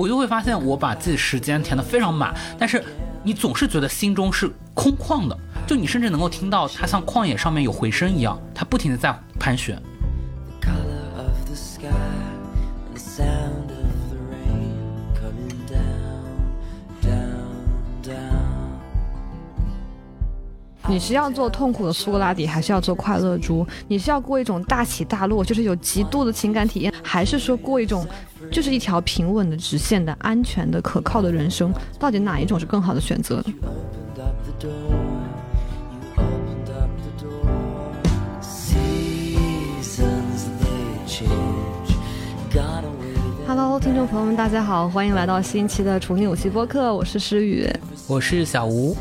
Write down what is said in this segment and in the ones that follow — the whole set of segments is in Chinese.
我就会发现我把自己时间填得非常满，但是你总是觉得心中是空旷的，就你甚至能够听到它像旷野上面有回声一样，它不停的在盘旋。你是要做痛苦的苏格拉底，还是要做快乐猪？你是要过一种大起大落，就是有极度的情感体验，还是说过一种就是一条平稳的直线的安全的可靠的人生？到底哪一种是更好的选择呢？？Hello，听众朋友们，大家好，欢迎来到新一期的处女武器播客，我是诗雨。我是小吴，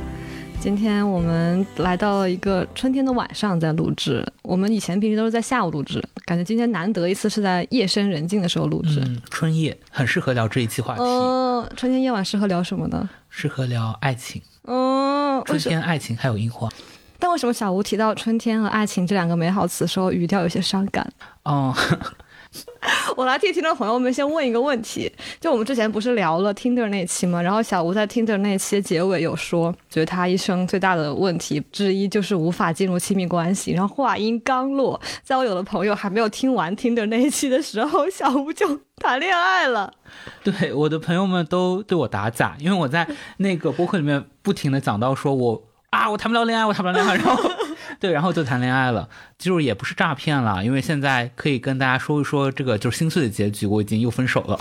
今天我们来到了一个春天的晚上，在录制。我们以前平时都是在下午录制，感觉今天难得一次是在夜深人静的时候录制。嗯，春夜很适合聊这一期话题，嗯、春天夜晚适合聊什么呢？适合聊爱情、嗯，为春？天、爱情还有樱花。但为什么小吴提到春天和爱情这两个美好词的时候，语调有些伤感？哦，我来替听众朋友们先问一个问题：就我们之前不是聊了 Tinder 那期吗？然后小吴在 Tinder 那期结尾有说，觉得他一生最大的问题之一就是无法进入亲密关系。然后话音刚落，在我有的朋友还没有听完 Tinder 那一期的时候，小吴就谈恋爱了。对，我的朋友们都对我打假，因为我在那个播客里面不停的讲到说我啊，我谈不了恋爱，我谈不了恋爱，然后对，然后就谈恋爱了，就是也不是诈骗了，因为现在可以跟大家说一说这个就是心碎的结局，我已经又分手了。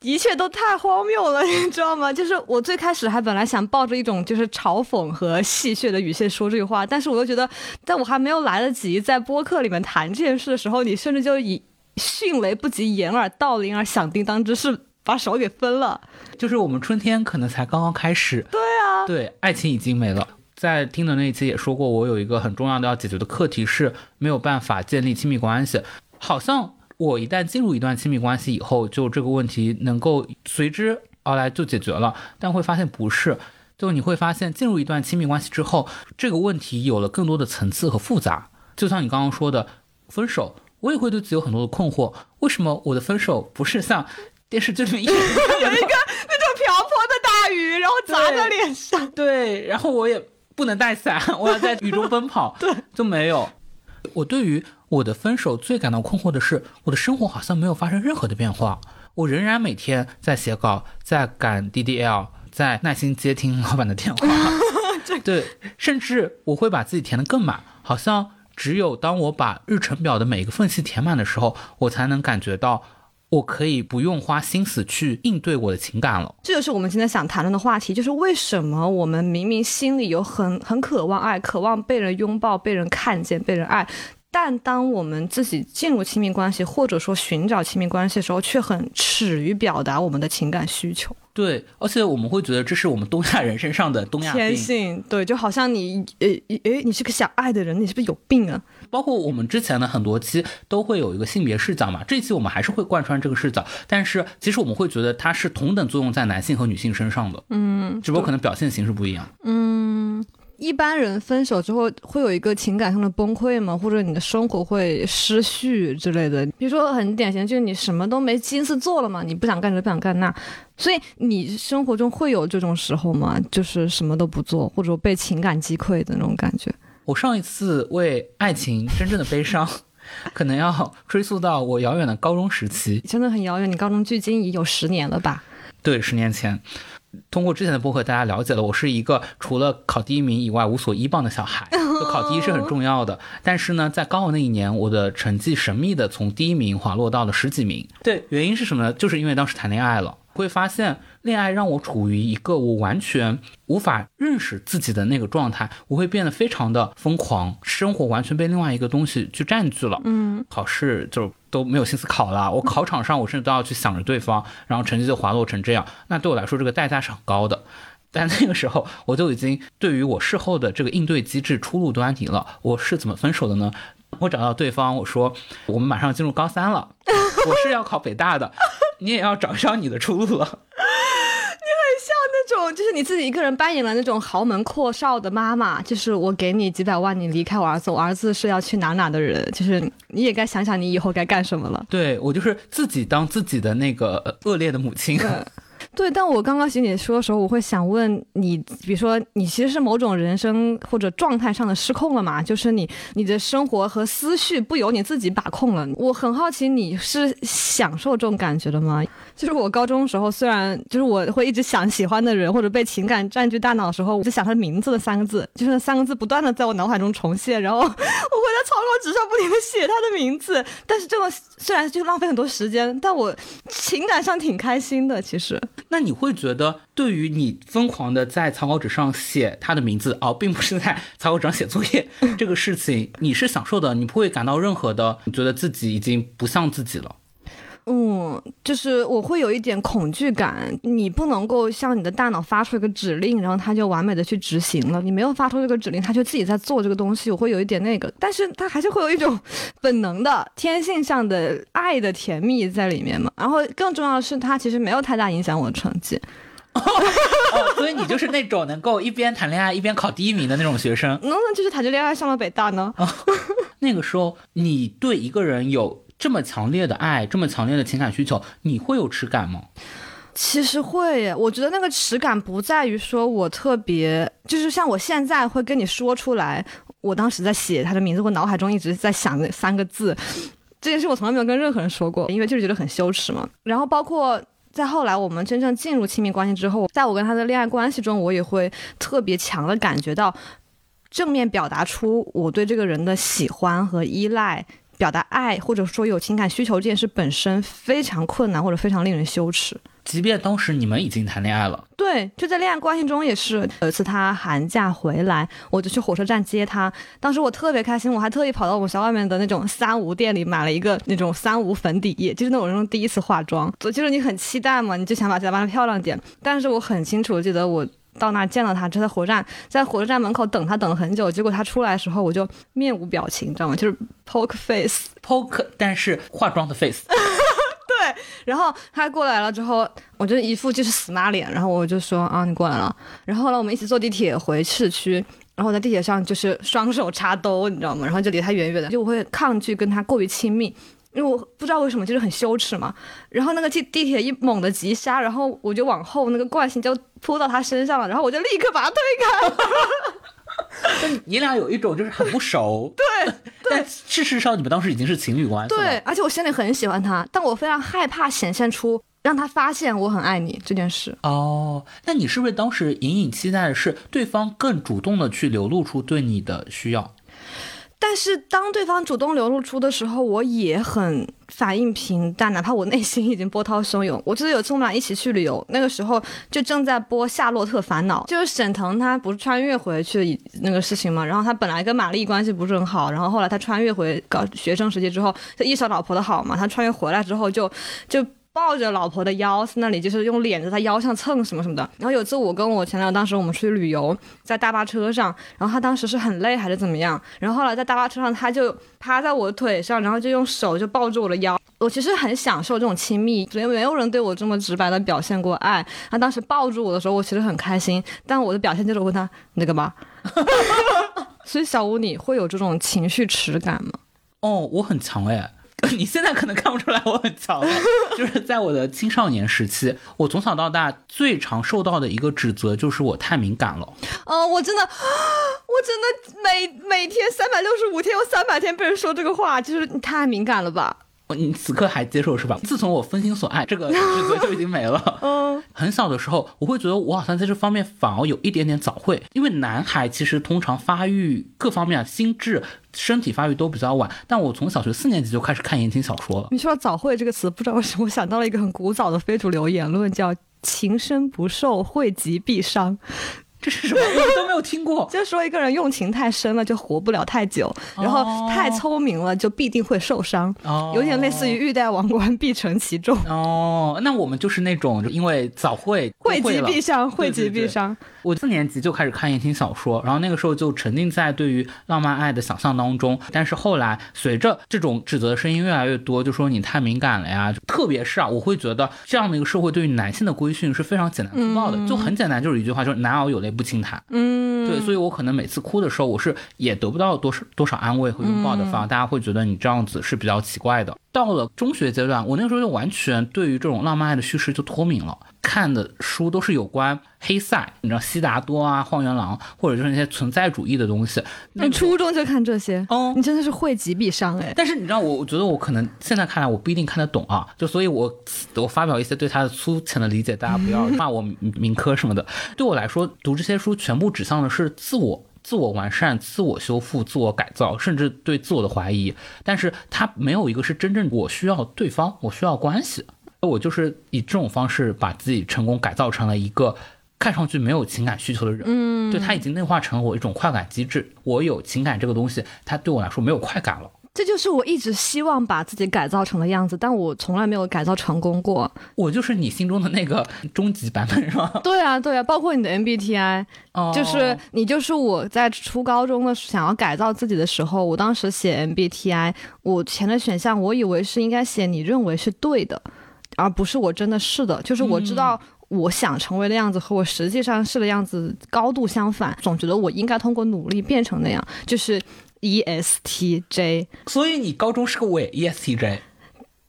一切都太荒谬了，你知道吗？就是我最开始还本来想抱着一种就是嘲讽和戏谑的语气说这句话，但是我又觉得，在我还没有来得及在播客里面谈这件事的时候，你甚至就以迅雷不及掩耳盗铃而响叮当之势把手给分了。就是我们春天可能才刚刚开始，对啊，对，爱情已经没了。在听的那一期也说过，我有一个很重要的要解决的课题是没有办法建立亲密关系。好像我一旦进入一段亲密关系以后，就这个问题能够随之而来就解决了，但会发现不是。就你会发现，进入一段亲密关系之后，这个问题有了更多的层次和复杂。就像你刚刚说的，分手，我也会对自己有很多的困惑。为什么我的分手不是像电视剧里面演的那样的那种瓢泼的大雨，然后砸在脸上。对，然后 我也不能带伞，我要在雨中奔跑，对，就没有。我对于我的分手最感到困惑的是，我的生活好像没有发生任何的变化，我仍然每天在写稿，在赶 DDL，在耐心接听老板的电话，对，甚至我会把自己填得更满，好像只有当我把日程表的每一个缝隙填满的时候，我才能感觉到。我可以不用花心思去应对我的情感了。这就是我们今天想谈论的话题，就是为什么我们明明心里有很很渴望爱，渴望被人拥抱、被人看见、被人爱，但当我们自己进入亲密关系，或者说寻找亲密关系的时候，却很耻于表达我们的情感需求。对，而且我们会觉得这是我们东亚人身上的东亚天，性，对，就好像你，呃，诶，你是个想爱的人，你是不是有病啊？包括我们之前的很多期都会有一个性别视角嘛，这一期我们还是会贯穿这个视角，但是其实我们会觉得它是同等作用在男性和女性身上的，嗯，只不过可能表现形式不一样。一般人分手之后会有一个情感上的崩溃吗？或者你的生活会失序之类的？比如说很典型，就是你什么都没心思做了嘛，你不想干这不想干那，所以你生活中会有这种时候吗？就是什么都不做，或者被情感击溃的那种感觉？我上一次为爱情真正的悲伤，可能要追溯到我遥远的高中时期，真的很遥远，你高中距今已有十年了吧？对，十年前。通过之前的播客，大家了解了我是一个除了考第一名以外无所依傍的小孩。就考第一是很重要的，但是呢，在高考那一年，我的成绩神秘的从第一名滑落到了十几名。对，原因是什么呢？就是因为当时谈恋爱了，会发现恋爱让我处于一个我完全无法认识自己的那个状态，我会变得非常的疯狂，生活完全被另外一个东西去占据了。嗯，考试就都没有心思考了，我考场上我甚至都要去想着对方，然后成绩就滑落成这样。那对我来说，这个代价是很高的。但那个时候，我就已经对于我事后的这个应对机制初露端倪了。我是怎么分手的呢？我找到对方，我说我们马上进入高三了，我是要考北大的，你也要找上你的出路了。那种就是你自己一个人扮演了那种豪门阔少的妈妈，就是我给你几百万，你离开我儿子，我儿子是要去哪哪的人，就是你也该想想你以后该干什么了。对我就是自己当自己的那个呃恶劣的母亲。对，但我刚刚听你说的时候，我会想问你，比如说你其实是某种人生或者状态上的失控了嘛？就是你你的生活和思绪不由你自己把控了。我很好奇，你是享受这种感觉的吗？就是我高中的时候，虽然就是我会一直想喜欢的人或者被情感占据大脑的时候，我就想他的名字的三个字，就是那三个字不断的在我脑海中重现，然后我会在草稿纸上不停的写他的名字。但是这个虽然就浪费很多时间，但我情感上挺开心的，其实。那你会觉得，对于你疯狂的在草稿纸上写他的名字，哦，并不是在草稿纸上写作业这个事情，你是享受的，你不会感到任何的，你觉得自己已经不像自己了。嗯，就是我会有一点恐惧感，你不能够向你的大脑发出一个指令，然后它就完美的去执行了。你没有发出这个指令，它就自己在做这个东西，我会有一点那个，但是它还是会有一种 本能的、天性上的爱的甜蜜在里面嘛。然后更重要的是，它其实没有太大影响我的成绩。哦，所以你就是那种能够一边谈恋爱一边考第一名的那种学生。能不能就是谈着恋爱上了北大呢？那个时候，你对一个人有这么强烈的爱，这么强烈的情感需求，你会有耻感吗？其实会耶，我觉得那个耻感不在于说我特别，就是像我现在会跟你说出来，我当时在写他的名字，我脑海中一直在想那三个字，这件事我从来没有跟任何人说过，因为就是觉得很羞耻嘛。然后包括在后来我们真正进入亲密关系之后，在我跟他的恋爱关系中，我也会特别强的感觉到正面表达出我对这个人的喜欢和依赖。表达爱或者说有情感需求这件事本身非常困难或者非常令人羞耻。即便当时你们已经谈恋爱了，对，就在恋爱关系中也是。有一次他寒假回来，我就去火车站接他。当时我特别开心，我还特意跑到我们学校外面的那种三无店里买了一个那种三无粉底液，就是那种人第一次化妆，就是你很期待嘛，你就想把打扮的漂亮点。但是我很清楚，记得我。到那儿见到他，就在火车站，在火车站门口等他，等了很久。结果他出来的时候，我就面无表情，你知道吗？就是 poke face。poke，但是化妆的 face。对，然后他过来了之后，我就一副就是死妈脸，然后我就说啊，你过来了。然后后来我们一起坐地铁回市区，然后我在地铁上就是双手插兜，你知道吗？然后就离他远远的，就我会抗拒跟他过于亲密。因为我不知道为什么，就是很羞耻嘛。然后那个地地铁一猛的急刹，然后我就往后，那个惯性就扑到他身上了，然后我就立刻把他推开。但你俩有一种就是很不熟，对，但事实上你们当时已经是情侣关系了。对，而且我心里很喜欢他，但我非常害怕显现出让他发现我很爱你这件事。哦，那你是不是当时隐隐期待的是对方更主动的去流露出对你的需要？但是当对方主动流露出的时候，我也很反应平淡，哪怕我内心已经波涛汹涌。我记得有次我们俩一起去旅游，那个时候就正在播《夏洛特烦恼》，就是沈腾他不是穿越回去那个事情嘛，然后他本来跟玛丽关系不是很好，然后后来他穿越回搞学生时期之后，就意识到老婆的好嘛，他穿越回来之后就就。抱着老婆的腰，在那里就是用脸在她腰上蹭什么什么的。然后有次我跟我前男友，当时我们出去旅游，在大巴车上，然后他当时是很累还是怎么样，然后后来在大巴车上他就趴在我腿上，然后就用手就抱住我的腰。我其实很享受这种亲密，因为没有人对我这么直白的表现过爱。他当时抱住我的时候，我其实很开心，但我的表现就是问他你在干嘛。所以小吴，你会有这种情绪耻感吗？哦，我很强哎。你现在可能看不出来我很强，就是在我的青少年时期，我从小到大最常受到的一个指责就是我太敏感了。嗯，我真的，我真的每每天三百六十五天有三百天被人说这个话，就是你太敏感了吧？你此刻还接受是吧？自从我分心所爱，这个指责就已经没了。嗯，很小的时候，我会觉得我好像在这方面反而有一点点早慧，因为男孩其实通常发育各方面啊，心智、身体发育都比较晚。但我从小学四年级就开始看言情小说了。你说到早慧这个词，不知道为什么我想到了一个很古早的非主流言论，叫“情深不寿，惠及必伤”。这是什么？我都没有听过。就说一个人用情太深了，就活不了太久；然后太聪明了，就必定会受伤。哦有点类似于欲戴王冠，必承其重。哦，那我们就是那种因为早会惠及必伤，惠及必伤。我四年级就开始看言情小说，然后那个时候就沉浸在对于浪漫爱的想象当中。但是后来随着这种指责的声音越来越多，就说你太敏感了呀。特别是啊，我会觉得这样的一个社会对于男性的规训是非常简单粗暴的，就很简单，就是一句话，就是男儿有泪不轻弹。嗯，对，所以我可能每次哭的时候，我是也得不到多少多少安慰和拥抱的，反而大家会觉得你这样子是比较奇怪的。到了中学阶段，我那个时候就完全对于这种浪漫爱的叙事就脱敏了，看的书都是有关黑塞，你知道悉达多啊、荒原狼，或者就是那些存在主义的东西。那你初中就看这些，哦你真的是惠及必伤哎。但是你知道我，我觉得我可能现在看来我不一定看得懂啊，就所以我我发表一些对他的粗浅的理解，大家不要骂我民民科什么的。对我来说，读这些书全部指向的是自我。自我完善、自我修复、自我改造，甚至对自我的怀疑，但是它没有一个是真正我需要对方，我需要关系。我就是以这种方式把自己成功改造成了一个看上去没有情感需求的人。嗯，对他已经内化成了我一种快感机制。我有情感这个东西，它对我来说没有快感了。这就是我一直希望把自己改造成的样子，但我从来没有改造成功过。我就是你心中的那个终极版本，是吧？对啊，对啊，包括你的 MBTI，哦就是你就是我在初高中的想要改造自己的时候，我当时写 MBTI，我填的选项我以为是应该写你认为是对的，而不是我真的是的，就是我知道。我想成为的样子和我实际上是的样子高度相反，总觉得我应该通过努力变成那样，就是 E ESTJ。所以你高中是个伪 E ESTJ。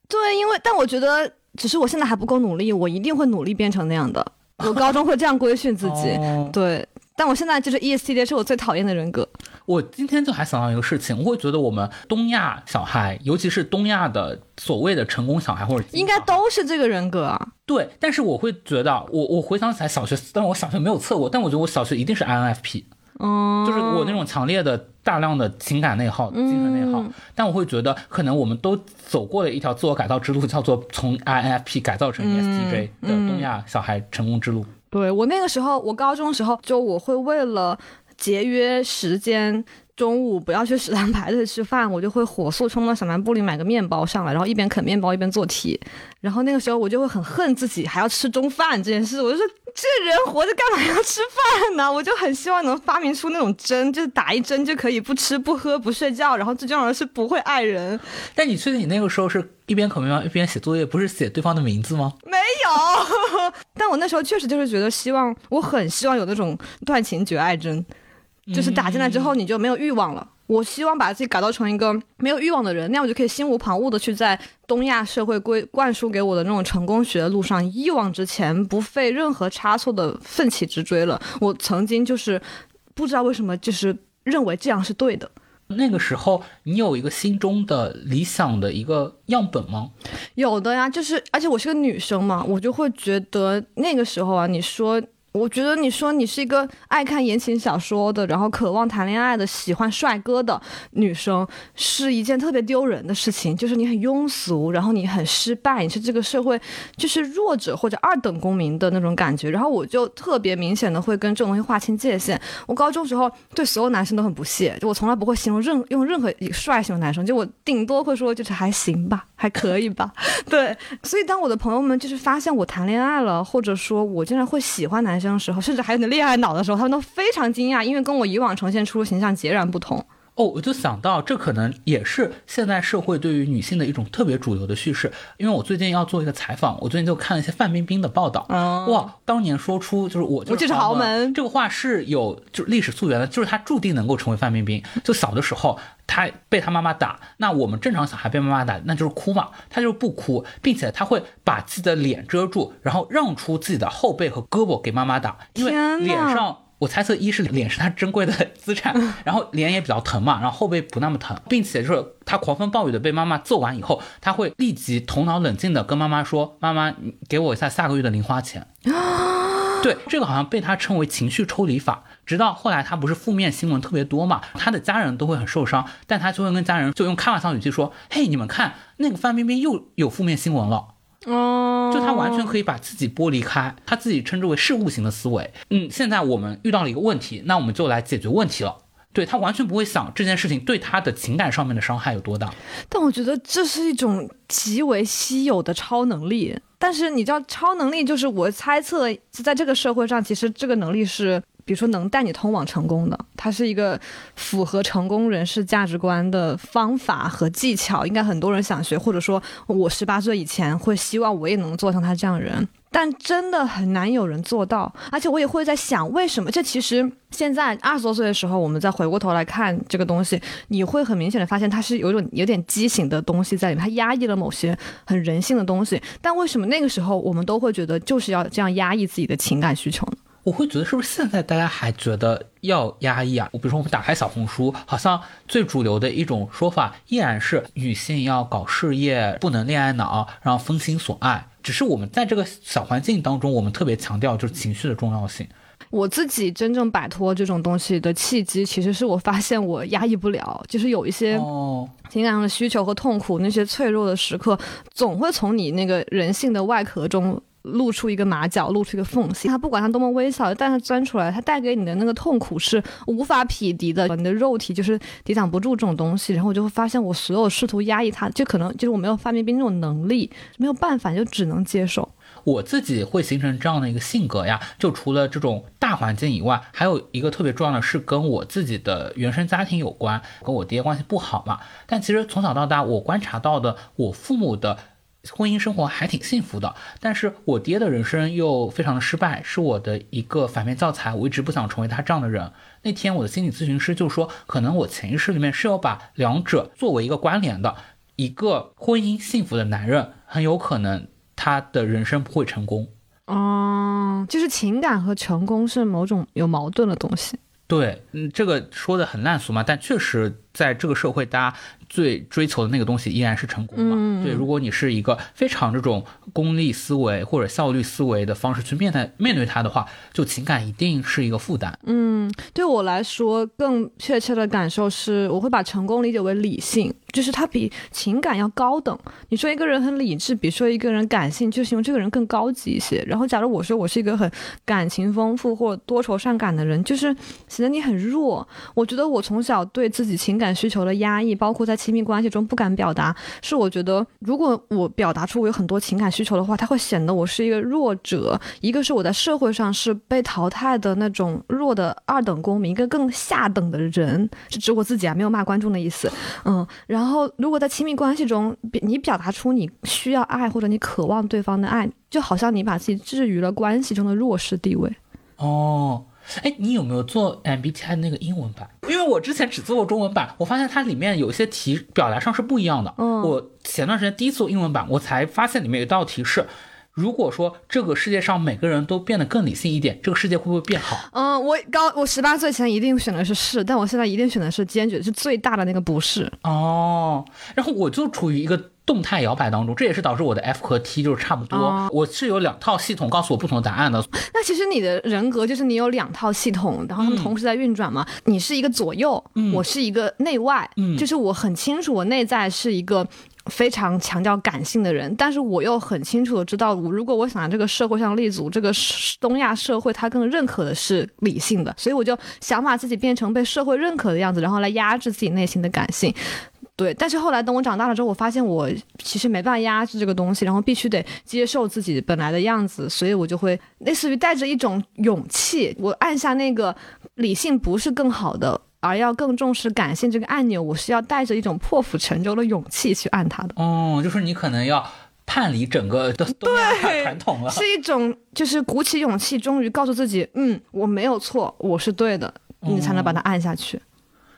对，因为但我觉得只是我现在还不够努力，我一定会努力变成那样的。我高中会这样规训自己，哦对。但我现在就是 E ESTJ 是我最讨厌的人格。我今天就还想到一个事情，我会觉得我们东亚小孩，尤其是东亚的所谓的成功小孩或者应该都是这个人格啊。对，但是我会觉得，我我回想起来小学，但是我小学没有测过，但我觉得我小学一定是 INFP，嗯，就是我那种强烈的大量的情感内耗、精神内耗。但我会觉得，可能我们都走过了一条自我改造之路，叫做从 INFP 改造成 ESTJ 的东亚小孩成功之路。对我那个时候，我高中的时候，就我会为了节约时间。中午不要去食堂排队吃饭，我就会火速冲到小卖部里买个面包上来，然后一边啃面包一边做题。然后那个时候我就会很恨自己还要吃中饭这件事，我就说这人活着干嘛要吃饭呢？我就很希望能发明出那种针，就是打一针就可以不吃不喝不睡觉，然后最重要的是不会爱人。但你确定你那个时候是一边啃面包一边写作业，不是写对方的名字吗？没有，但我那时候确实就是觉得希望，我很希望有那种断情绝爱针。就是打进来之后你就没有欲望了。我希望把自己改造成一个没有欲望的人，那样我就可以心无旁骛的去在东亚社会规灌输给我的那种成功学的路上一往直前，不费任何差错的奋起直追了。我曾经就是不知道为什么，就是认为这样是对的。那个时候，你有一个心中的理想的一个样本吗？有的呀，就是而且我是个女生嘛，我就会觉得那个时候啊，你说。我觉得你说你是一个爱看言情小说的，然后渴望谈恋爱的，喜欢帅哥的女生，是一件特别丢人的事情。就是你很庸俗，然后你很失败，你是这个社会就是弱者或者二等公民的那种感觉。然后我就特别明显的会跟这种东西划清界限。我高中时候对所有男生都很不屑，就我从来不会形容任用任何一个帅型的男生，就我顶多会说就是还行吧，还可以吧。对，所以当我的朋友们就是发现我谈恋爱了，或者说我竟然会喜欢男生。的时候，甚至还有点恋爱脑的时候，他们都非常惊讶，因为跟我以往呈现出的形象截然不同。哦，我就想到，这可能也是现在社会对于女性的一种特别主流的叙事。因为我最近要做一个采访，我最近就看了一些范冰冰的报道。嗯、哇，当年说出就是我就是豪门这个话是有就是历史溯源的，就是她注定能够成为范冰冰。就小的时候，她被他妈妈打，那我们正常小孩被妈妈打，那就是哭嘛，他就是不哭，并且他会把自己的脸遮住，然后让出自己的后背和胳膊给妈妈打，因为脸上。我猜测，一是脸是他珍贵的资产，然后脸也比较疼嘛，然后后背不那么疼，并且就是他狂风暴雨的被妈妈揍完以后，他会立即头脑冷静的跟妈妈说：“妈妈，你给我一下下个月的零花钱。”对，这个好像被他称为情绪抽离法。直到后来，他不是负面新闻特别多嘛，他的家人都会很受伤，但他就会跟家人就用开玩笑语气说：“嘿，你们看那个范冰冰又有负面新闻了。”哦，就他完全可以把自己剥离开，他自己称之为事务型的思维。嗯，现在我们遇到了一个问题，那我们就来解决问题了。对他完全不会想这件事情对他的情感上面的伤害有多大。但我觉得这是一种极为稀有的超能力。但是你知道，超能力就是我猜测，在这个社会上，其实这个能力是。比如说能带你通往成功的，它是一个符合成功人士价值观的方法和技巧，应该很多人想学，或者说我十八岁以前会希望我也能做像他这样人。但真的很难有人做到。而且我也会在想，为什么？这其实现在二十多岁的时候，我们再回过头来看这个东西，你会很明显的发现，它是有一种有点畸形的东西在里面，它压抑了某些很人性的东西。但为什么那个时候我们都会觉得就是要这样压抑自己的情感需求呢？我会觉得是不是现在大家还觉得要压抑啊？我比如说我们打开小红书，好像最主流的一种说法依然是女性要搞事业，不能恋爱脑，然后分心所爱。只是我们在这个小环境当中，我们特别强调就是情绪的重要性。我自己真正摆脱这种东西的契机，其实是我发现我压抑不了，就是有一些哦，情感上的需求和痛苦，那些脆弱的时刻，总会从你那个人性的外壳中露出一个马脚，露出一个缝隙。它不管它多么微小，但它钻出来，它带给你的那个痛苦是无法匹敌的。你的肉体就是抵挡不住这种东西，然后我就会发现，我所有试图压抑它，就可能就是我没有范冰冰那种能力，没有办法，就只能接受。我自己会形成这样的一个性格呀，就除了这种大环境以外，还有一个特别重要的是跟我自己的原生家庭有关，跟我爹关系不好嘛。但其实从小到大，我观察到的，我父母的婚姻生活还挺幸福的，但是我爹的人生又非常的失败，是我的一个反面教材。我一直不想成为他这样的人。那天我的心理咨询师就说，可能我潜意识里面是要把两者作为一个关联的。一个婚姻幸福的男人，很有可能他的人生不会成功。嗯，就是情感和成功是某种有矛盾的东西。对，嗯，这个说的很烂俗嘛，但确实在这个社会，大家最追求的那个东西依然是成功嘛。嗯对，如果你是一个非常这种功利思维或者效率思维的方式去面对面对它的话，就情感一定是一个负担。嗯，对我来说，更确切的感受是，我会把成功理解为理性，就是它比情感要高等。你说一个人很理智，比说一个人感性，就形容这个人更高级一些。然后，假如我说我是一个很感情丰富或多愁善感的人，就是显得你很弱。我觉得我从小对自己情感需求的压抑，包括在亲密关系中不敢表达，是我觉得如果我表达出我有很多情感需求的话，它会显得我是一个弱者。一个是我在社会上是被淘汰的那种弱的二等公民，一个更下等的人，是指我自己啊，没有骂观众的意思。嗯，然后如果在亲密关系中，你表达出你需要爱或者你渴望对方的爱，就好像你把自己置于了关系中的弱势地位。哦，哎，你有没有做 MBTI 那个英文版？因为我之前只做过中文版，我发现它里面有一些题表达上是不一样的。嗯我前段时间第一次做英文版，我才发现里面有一道题是。如果说这个世界上每个人都变得更理性一点，这个世界会不会变好？嗯，我高我十八岁前一定选的是是，但我现在一定选的是坚决是最大的那个不是。哦，然后我就处于一个动态摇摆当中，这也是导致我的 F 和 T 就是差不多。哦我是有两套系统告诉我不同的答案的。那其实你的人格就是你有两套系统，然后他们同时在运转嘛。你是一个左右，我是一个内外，嗯就是我很清楚我内在是一个。非常强调感性的人，但是我又很清楚的知道，我如果我想在这个社会上立足，这个东亚社会它更认可的是理性的，所以我就想把自己变成被社会认可的样子，然后来压制自己内心的感性。对，但是后来等我长大了之后，我发现我其实没办法压制这个东西，然后必须得接受自己本来的样子，所以我就会类似于带着一种勇气，我按下那个理性不是更好的，而要更重视感性这个按钮，我是要带着一种破釜沉舟的勇气去按它的，哦，就是你可能要叛离整个的 东亚传统了。是一种就是鼓起勇气，终于告诉自己，嗯，我没有错，我是对的，你才能把它按下去。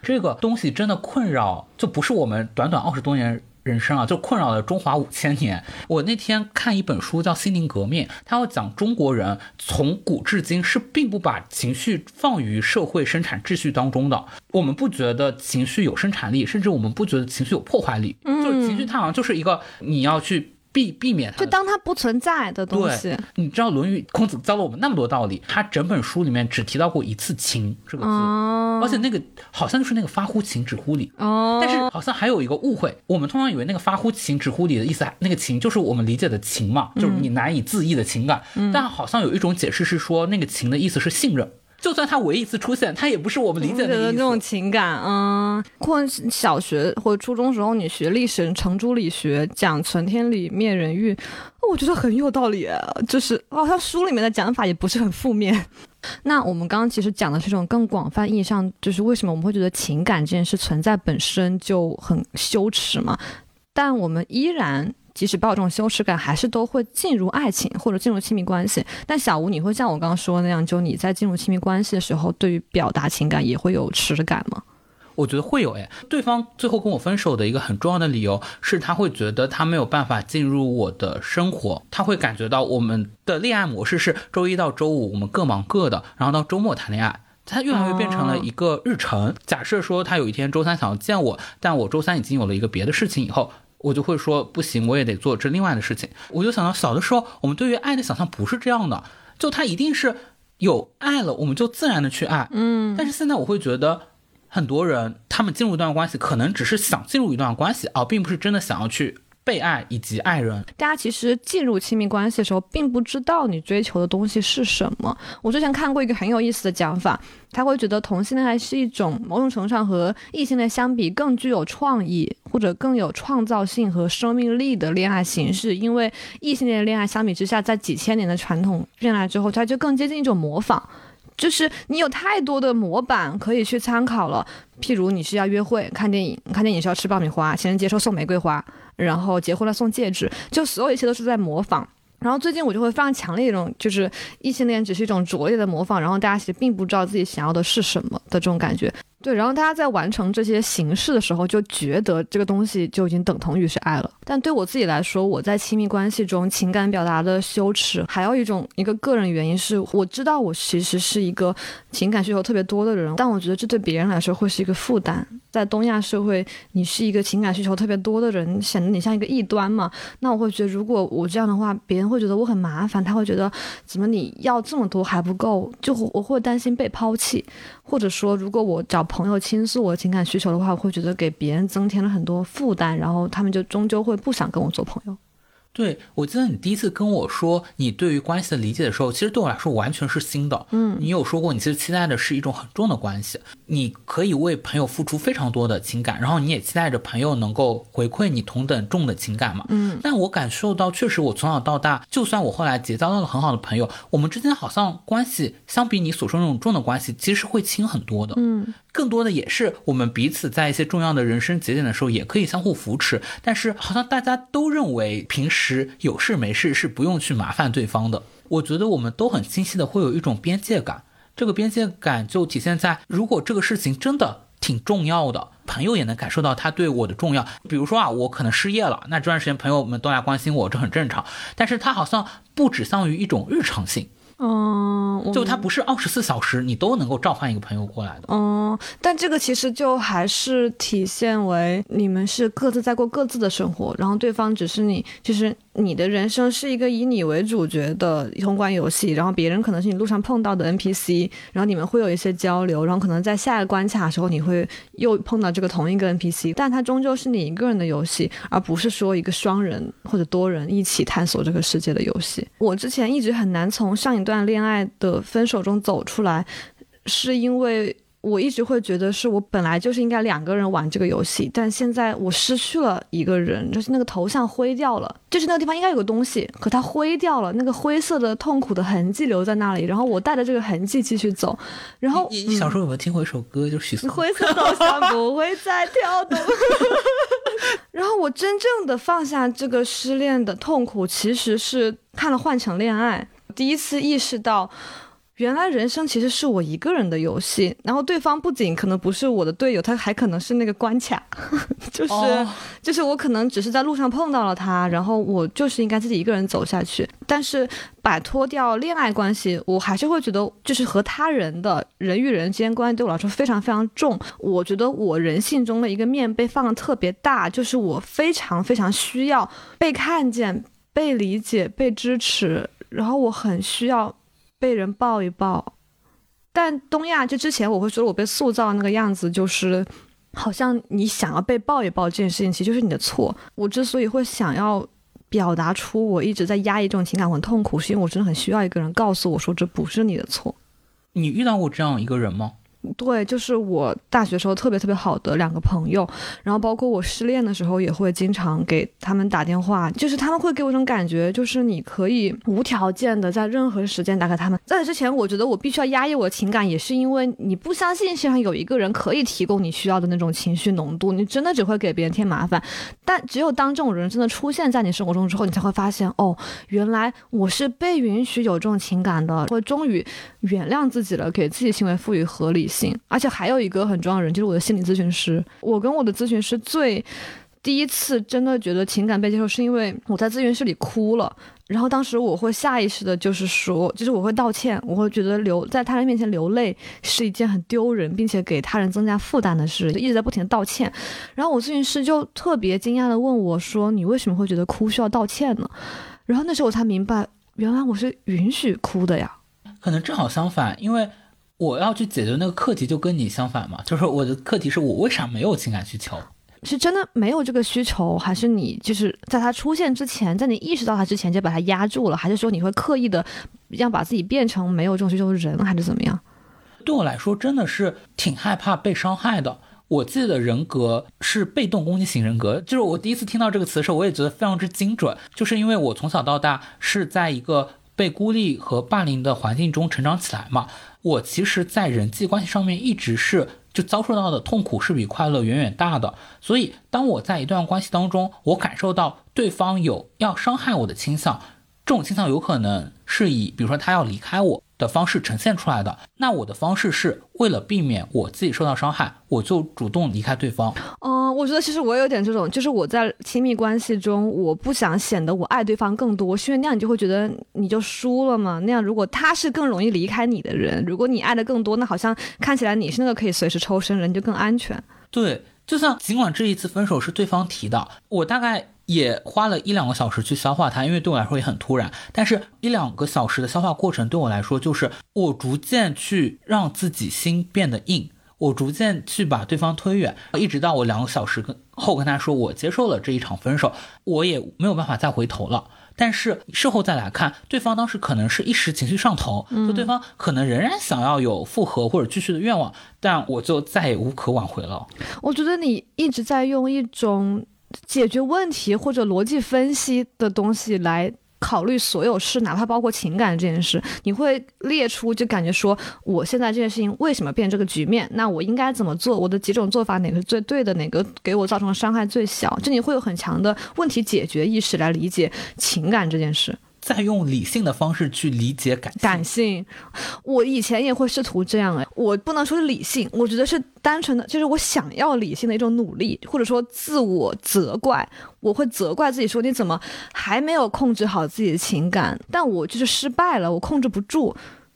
这个东西真的困扰，就不是我们短短二十多年人生啊，就困扰了中华五千年。我那天看一本书叫《心灵革命》，它要讲中国人从古至今是并不把情绪放于社会生产秩序当中的。我们不觉得情绪有生产力，甚至我们不觉得情绪有破坏力。就是情绪它好像就是一个你要去避避免它。就当它不存在的东西对，，你知道《论语》孔子教了我们那么多道理，他整本书里面只提到过一次“情”这个字，哦而且那个好像就是那个“发乎情，止乎礼”。哦，但是好像还有一个误会，我们通常以为那个发乎情止乎礼的意思，那个情就是我们理解的情嘛，就是你难以自抑的情感。但好像有一种解释是说，那个情的意思是信任，就算他唯一一次出现，他也不是我们理解的意觉得这种。情感，嗯，或小学或者初中时候你学历史程朱理学讲存天理灭人欲，我觉得很有道理，就是好像书里面的讲法也不是很负面。那我们刚刚其实讲的是一种更广泛意义上，就是为什么我们会觉得情感这件事存在本身就很羞耻嘛？但我们依然即使抱有这种羞耻感，还是都会进入爱情或者进入亲密关系。但小吴，你会像我刚刚说的那样，就你在进入亲密关系的时候，对于表达情感也会有耻感吗？我觉得会有诶，对方最后跟我分手的一个很重要的理由是他会觉得他没有办法进入我的生活，他会感觉到我们的恋爱模式是周一到周五我们各忙各的，然后到周末谈恋爱。它越来越变成了一个日程。假设说他有一天周三想要见我，但我周三已经有了一个别的事情以后，我就会说不行，我也得做这另外的事情。我就想到小的时候，我们对于爱的想象不是这样的，就他一定是有爱了，我们就自然的去爱。嗯，但是现在我会觉得。很多人他们进入一段关系，可能只是想进入一段关系，而并不是真的想要去被爱以及爱人。大家其实进入亲密关系的时候，并不知道你追求的东西是什么。我之前看过一个很有意思的讲法，他会觉得同性恋爱是一种某种程度上和异性恋相比更具有创意或者更有创造性和生命力的恋爱形式，因为异性恋恋爱相比之下，在几千年的传统恋爱之后，它就更接近一种模仿。就是你有太多的模板可以去参考了，譬如你是要约会、看电影，看电影是要吃爆米花，情人节时候送玫瑰花，然后结婚了送戒指，就所有一切都是在模仿。然后最近我就会非常强烈一种，就是异性恋只是一种拙劣的模仿，然后大家其实并不知道自己想要的是什么的这种感觉。对，然后大家在完成这些形式的时候，就觉得这个东西就已经等同于是爱了。但对我自己来说，我在亲密关系中情感表达的羞耻，还有一种一个个人原因是，我知道我其实是一个情感需求特别多的人，但我觉得这对别人来说会是一个负担。在东亚社会，你是一个情感需求特别多的人，显得你像一个异端嘛？那我会觉得，如果我这样的话，别人会觉得我很麻烦，他会觉得怎么你要这么多还不够，就我会担心被抛弃。或者说，如果我找朋友倾诉我情感需求的话，我会觉得给别人增添了很多负担，然后他们就终究会不想跟我做朋友。对，我记得你第一次跟我说你对于关系的理解的时候，其实对我来说完全是新的。嗯，你有说过你其实期待的是一种很重的关系，你可以为朋友付出非常多的情感，然后你也期待着朋友能够回馈你同等重的情感嘛。嗯，但我感受到，确实我从小到大，就算我后来结交到了很好的朋友，我们之间好像关系相比你所说那种重的关系，其实会轻很多的。嗯。更多的也是我们彼此在一些重要的人生节点的时候，也可以相互扶持。但是好像大家都认为平时有事没事是不用去麻烦对方的。我觉得我们都很清晰的会有一种边界感，这个边界感就体现在如果这个事情真的挺重要的，朋友也能感受到他对我的重要。比如说啊，我可能失业了，那这段时间朋友们都来关心我，这很正常。但是他好像不指向于一种日常性。嗯，就他不是二十四小时你都能够召唤一个朋友过来的。嗯，但这个其实就还是体现为你们是各自在过各自的生活，然后对方只是你，就是你的人生是一个以你为主角的通关游戏，然后别人可能是你路上碰到的 NPC，然后你们会有一些交流，然后可能在下一个关卡的时候你会又碰到这个同一个 NPC，但它终究是你一个人的游戏，而不是说一个双人或者多人一起探索这个世界的游戏。我之前一直很难从上一段恋爱的分手中走出来，是因为我一直会觉得是我本来就是应该两个人玩这个游戏，但现在我失去了一个人，就是那个头像灰掉了，就是那个地方应该有个东西，可它灰掉了，那个灰色的痛苦的痕迹留在那里，然后我带着这个痕迹继续走，然后你你小时候有没有听过一首歌，就是许嵩？灰色头像不会再跳动。然后我真正的放下这个失恋的痛苦，其实是看了《换乘恋爱》。第一次意识到，原来人生其实是我一个人的游戏。然后对方不仅可能不是我的队友，他还可能是那个关卡，就是、哦就是我可能只是在路上碰到了他，然后我就是应该自己一个人走下去。但是摆脱掉恋爱关系，我还是会觉得，就是和他人的人与人之间关系对我来说非常非常重。我觉得我人性中的一个面被放的特别大，就是我非常非常需要被看见、被理解、被支持。然后我很需要被人抱一抱，但东亚就之前我会觉得我被塑造那个样子，就是好像你想要被抱一抱这件事情，其实就是你的错。我之所以会想要表达出我一直在压抑这种情感，很痛苦，是因为我真的很需要一个人告诉我说这不是你的错。你遇到过这样一个人吗？对，就是我大学时候特别特别好的两个朋友，然后包括我失恋的时候也会经常给他们打电话，就是他们会给我一种感觉，就是你可以无条件的在任何时间打给他们。在此之前，我觉得我必须要压抑我的情感，也是因为你不相信世界上有一个人可以提供你需要的那种情绪浓度，你真的只会给别人添麻烦。但只有当这种人真的出现在你生活中之后，你才会发现，哦，原来我是被允许有这种情感的，会终于原谅自己了，给自己行为赋予合理性。而且还有一个很重要的人，就是我的心理咨询师。我跟我的咨询师最第一次真的觉得情感被接受，是因为我在咨询室里哭了。然后当时我会下意识的，就是说，就是我会道歉，我会觉得流在他人面前流泪是一件很丢人，并且给他人增加负担的事，就一直在不停的道歉。然后我咨询师就特别惊讶的问我说：“你为什么会觉得哭需要道歉呢？”然后那时候我才明白，原来我是允许哭的呀。可能正好相反，因为我要去解决那个课题就跟你相反嘛，就是我的课题是我为啥没有情感需求。是真的没有这个需求，还是你就是在它出现之前，在你意识到它之前就把它压住了，还是说你会刻意的要把自己变成没有这种需求的人，还是怎么样？对我来说，真的是挺害怕被伤害的。我自己的人格是被动攻击型人格，就是我第一次听到这个词的时候，我也觉得非常之精准，就是因为我从小到大是在一个被孤立和霸凌的环境中成长起来嘛。我其实，在人际关系上面一直是就遭受到的痛苦是比快乐远远大的。所以，当我在一段关系当中，我感受到对方有要伤害我的倾向，这种倾向有可能是以比如说他要离开我的方式呈现出来的。那我的方式是为了避免我自己受到伤害，我就主动离开对方。嗯，我觉得其实我有点这种，就是我在亲密关系中，我不想显得我爱对方更多，是因为那样你就会觉得你就输了嘛。那样如果他是更容易离开你的人，如果你爱的更多，那好像看起来你是那个可以随时抽身的人，就更安全。对，就像尽管这一次分手是对方提的，我大概也花了一两个小时去消化它，因为对我来说也很突然。但是，一两个小时的消化过程对我来说，就是我逐渐去让自己心变得硬，我逐渐去把对方推远，一直到我两个小时跟后跟他说我接受了这一场分手，我也没有办法再回头了。但是事后再来看，对方当时可能是一时情绪上头，就对方可能仍然想要有复合或者继续的愿望，但我就再也无可挽回了。我觉得你一直在用一种解决问题或者逻辑分析的东西来。考虑所有事，哪怕包括情感这件事，你会列出就感觉说，我现在这件事情为什么变这个局面？那我应该怎么做？我的几种做法哪个是最对的？哪个给我造成的伤害最小？就你会有很强的问题解决意识来理解情感这件事。再用理性的方式去理解感性。感性，我以前也会试图这样哎，我不能说是理性，我觉得是单纯的，就是我想要理性的一种努力，或者说自我责怪，我会责怪自己说你怎么还没有控制好自己的情感，但我就是失败了，我控制不住。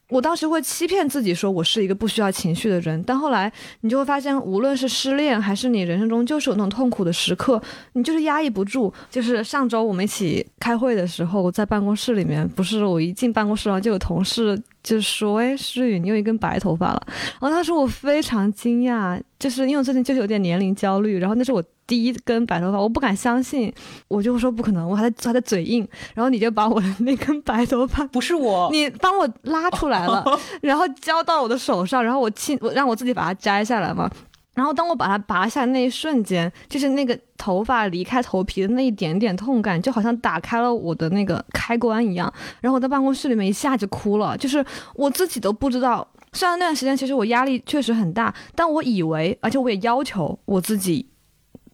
我当时会欺骗自己说我是一个不需要情绪的人，但后来你就会发现，无论是失恋还是你人生中就是有那种痛苦的时刻，你就是压抑不住。就是上周我们一起开会的时候，在办公室里面，不是我一进办公室然后就有同事就说：“哎，诗雨，你有一根白头发了。”然后当时我非常惊讶，就是因为我最近就是有点年龄焦虑，然后那是我第一根白头发，我不敢相信，我就说不可能，我还在还在嘴硬，然后你就把我的那根白头发不是我，你帮我拉出来了，然后交到我的手上，然后我亲我让我自己把它摘下来嘛。然后当我把它拔下那一瞬间，就是那个头发离开头皮的那一点点痛感，就好像打开了我的那个开关一样。然后我在办公室里面一下就哭了，就是我自己都不知道。虽然那段时间其实我压力确实很大，但我以为，而且我也要求我自己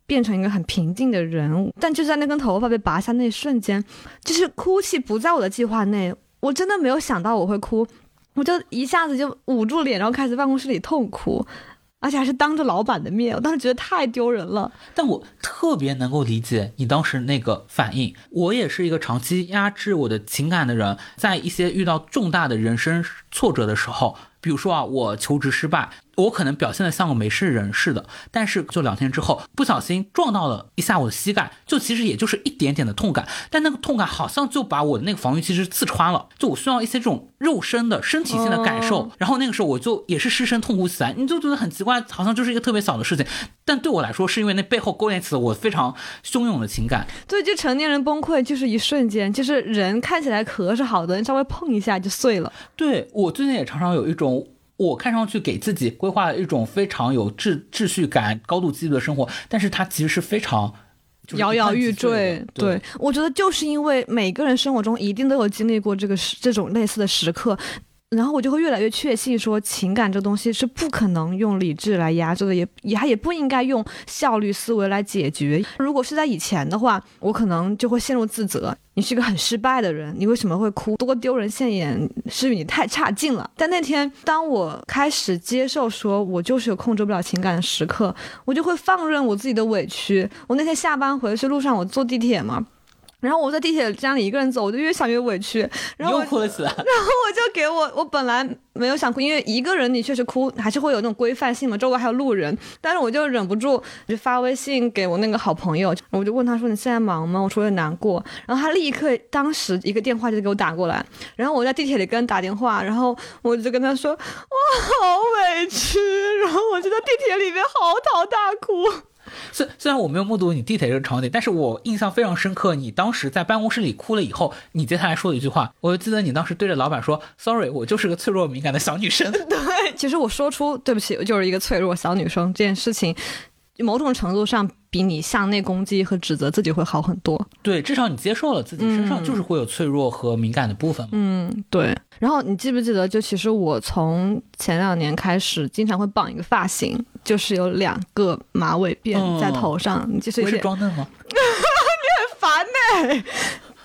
变成一个很平静的人。但就在那根头发被拔下那一瞬间，就是哭泣不在我的计划内。我真的没有想到我会哭，我就一下子就捂住脸，然后开始办公室里痛哭。而且还是当着老板的面，我当时觉得太丢人了。但我特别能够理解你当时那个反应。我也是一个长期压制我的情感的人，在一些遇到重大的人生挫折的时候，比如说啊，我求职失败，我可能表现的像个没事人似的，但是就两天之后不小心撞到了一下我的膝盖，就其实也就是一点点的痛感，但那个痛感好像就把我的那个防御机制刺穿了，就我需要一些这种肉身的身体性的感受，然后那个时候我就也是失声痛哭起来，你就觉得很奇怪，好像就是一个特别小的事情，但对我来说是因为那背后勾连起了我非常汹涌的情感。对，就成年人崩溃就是一瞬间，就是人看起来壳是好的，你稍微碰一下就碎了。对我最近也常常有一种我看上去给自己规划了一种非常有秩秩序感、高度纪律的生活，但是它其实是非常摇摇欲坠坠的。对，我觉得就是因为每个人生活中一定都有经历过这个时这种类似的时刻。然后我就会越来越确信，说情感这东西是不可能用理智来压制的，也也它也不应该用效率思维来解决。如果是在以前的话，我可能就会陷入自责。你是个很失败的人，你为什么会哭？多丢人现眼，是你太差劲了。但那天，当我开始接受说我就是有控制不了情感的时刻，我就会放任我自己的委屈。我那天下班回去路上，我坐地铁嘛。然后我在地铁站里一个人走，我就越想越委屈，然后我又哭了起来。然后我就给我，我本来没有想哭，因为一个人你确实哭还是会有那种规范性嘛，周围还有路人，但是我就忍不住就发微信给我那个好朋友，我就问他说你现在忙吗？我说有点难过，然后他立刻当时一个电话就给我打过来，然后我在地铁里跟人打电话，然后我就跟他说我好委屈，然后我就在地铁里面嚎啕大哭。虽虽然我没有目睹你地铁这个场景，但是我印象非常深刻。你当时在办公室里哭了以后，你接下来说了一句话，我就记得你当时对着老板说：“Sorry，我就是个脆弱敏感的小女生。对，其实我说出对不起，我就是一个脆弱小女生这件事情，某种程度上比你向内攻击和指责自己会好很多。”对，至少你接受了自己身上就是会有脆弱和敏感的部分嘛。嗯，对。然后你记不记得，就其实我从前两年开始，经常会绑一个发型，就是有两个马尾辫在头上，就是不是装嫩吗？你很烦呢、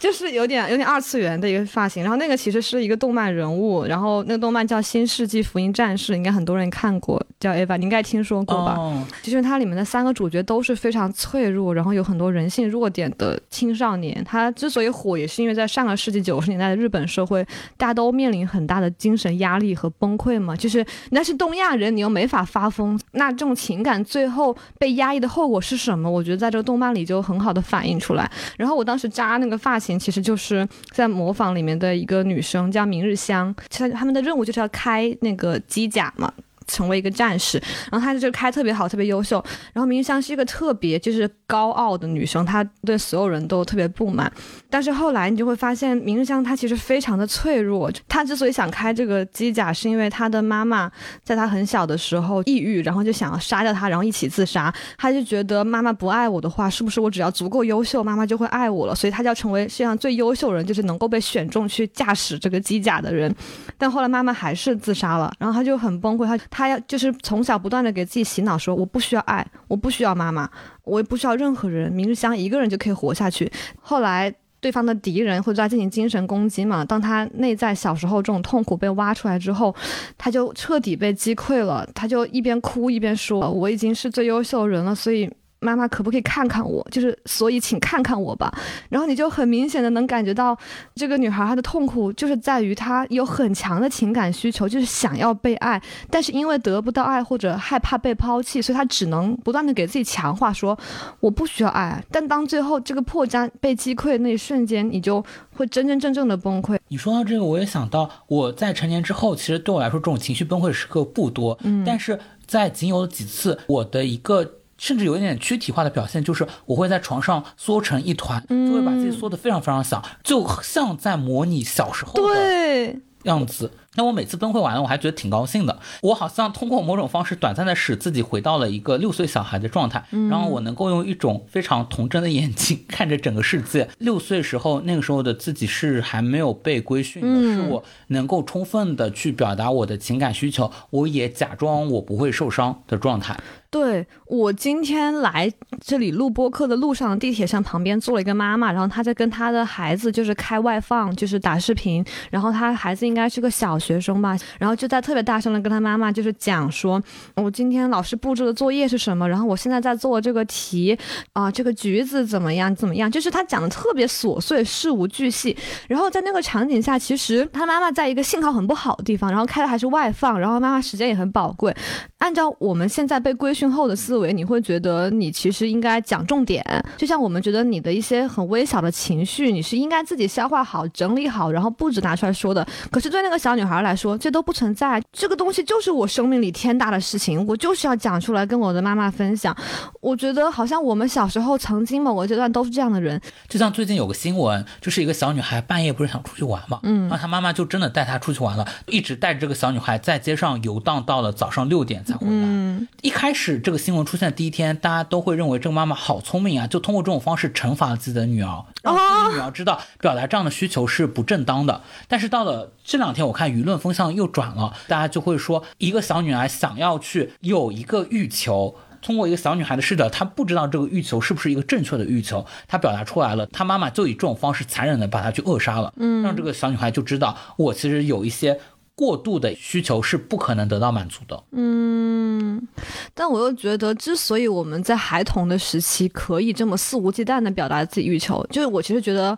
就是有点有点二次元的一个发型，然后那个其实是一个动漫人物，然后那个动漫叫《新世纪福音战士》，应该很多人看过，叫 Eva，你应该听说过吧？哦，其实它里面的三个主角都是非常脆弱，然后有很多人性弱点的青少年。他之所以火，也是因为在上个世纪九十年代的日本社会，大家都面临很大的精神压力和崩溃嘛。就是那是东亚人，你又没法发疯，那这种情感最后被压抑的后果是什么？我觉得在这个动漫里就很好的反映出来。然后我当时扎那个发型，其实就是在模仿里面的一个女生叫明日香，其实他们的任务就是要开那个机甲嘛。成为一个战士，然后她就开特别好，特别优秀。然后明日香是一个特别就是高傲的女生，她对所有人都特别不满。但是后来你就会发现，明日香她其实非常的脆弱。她之所以想开这个机甲，是因为她的妈妈在她很小的时候抑郁，然后就想要杀掉她，然后一起自杀。她就觉得妈妈不爱我的话，是不是我只要足够优秀，妈妈就会爱我了？所以她就要成为世界上最优秀人，就是能够被选中去驾驶这个机甲的人。但后来妈妈还是自杀了，然后她就很崩溃，她她他要就是从小不断的给自己洗脑说，我不需要爱，我不需要妈妈，我也不需要任何人，明日香一个人就可以活下去。后来。对方的敌人会对他进行精神攻击嘛？当他内在小时候这种痛苦被挖出来之后，他就彻底被击溃了。他就一边哭一边说：“我已经是最优秀的人了，所以妈妈可不可以看看我？就是所以请看看我吧。”然后你就很明显的能感觉到这个女孩她的痛苦就是在于她有很强的情感需求，就是想要被爱，但是因为得不到爱或者害怕被抛弃，所以她只能不断的给自己强化说我不需要爱。但当最后这个破绽被击溃的那一瞬间，你就会真真正正的崩溃。你说到这个，我也想到我在成年之后，其实对我来说这种情绪崩溃的时刻不多，嗯，但是在仅有几次，我的一个。甚至有一点躯体化的表现，就是我会在床上缩成一团，就会把自己缩得非常非常小，就像在模拟小时候的，样子。那我每次崩溃完了，我还觉得挺高兴的。我好像通过某种方式，短暂的使自己回到了一个六岁小孩的状态，然后我能够用一种非常童真的眼睛看着整个世界。六岁时候，那个时候的自己是还没有被规训的，是我能够充分的去表达我的情感需求，我也假装我不会受伤的状态。对我今天来这里录播客的路上，地铁上旁边坐了一个妈妈，然后她在跟她的孩子就是开外放，就是打视频，然后她孩子应该是个小学生吧，然后就在特别大声的跟她妈妈就是讲说，我今天老师布置的作业是什么，然后我现在在做这个题啊、这个橘子怎么样怎么样，就是她讲的特别琐碎，事无巨细，然后在那个场景下，其实她妈妈在一个信号很不好的地方，然后开的还是外放，然后妈妈时间也很宝贵，按照我们现在被规训后的思维，你会觉得你其实应该讲重点，就像我们觉得你的一些很微小的情绪，你是应该自己消化好、整理好，然后不止拿出来说的。可是对那个小女孩孩来说，这都不存在，这个东西就是我生命里天大的事情，我就是要讲出来跟我的妈妈分享。我觉得好像我们小时候曾经某个阶段都是这样的人，就像最近有个新闻，就是一个小女孩半夜不是想出去玩嘛，嗯，然后她妈妈就真的带她出去玩了，一直带着这个小女孩在街上游荡到了早上六点才回来。嗯，一开始这个新闻出现的第一天，大家都会认为这个妈妈好聪明啊，就通过这种方式惩罚了自己的女儿，让自己的女儿知道表达这样的需求是不正当的。但是到了这两天，我看舆论风向又转了，大家就会说，一个小女孩想要去有一个欲求。通过一个小女孩的视角，她不知道这个欲求是不是一个正确的欲求，她表达出来了，她妈妈就以这种方式残忍的把她去扼杀了，嗯，让这个小女孩就知道，我其实有一些过度的需求是不可能得到满足的。嗯，但我又觉得，之所以我们在孩童的时期可以这么肆无忌惮的表达自己欲求，就是我其实觉得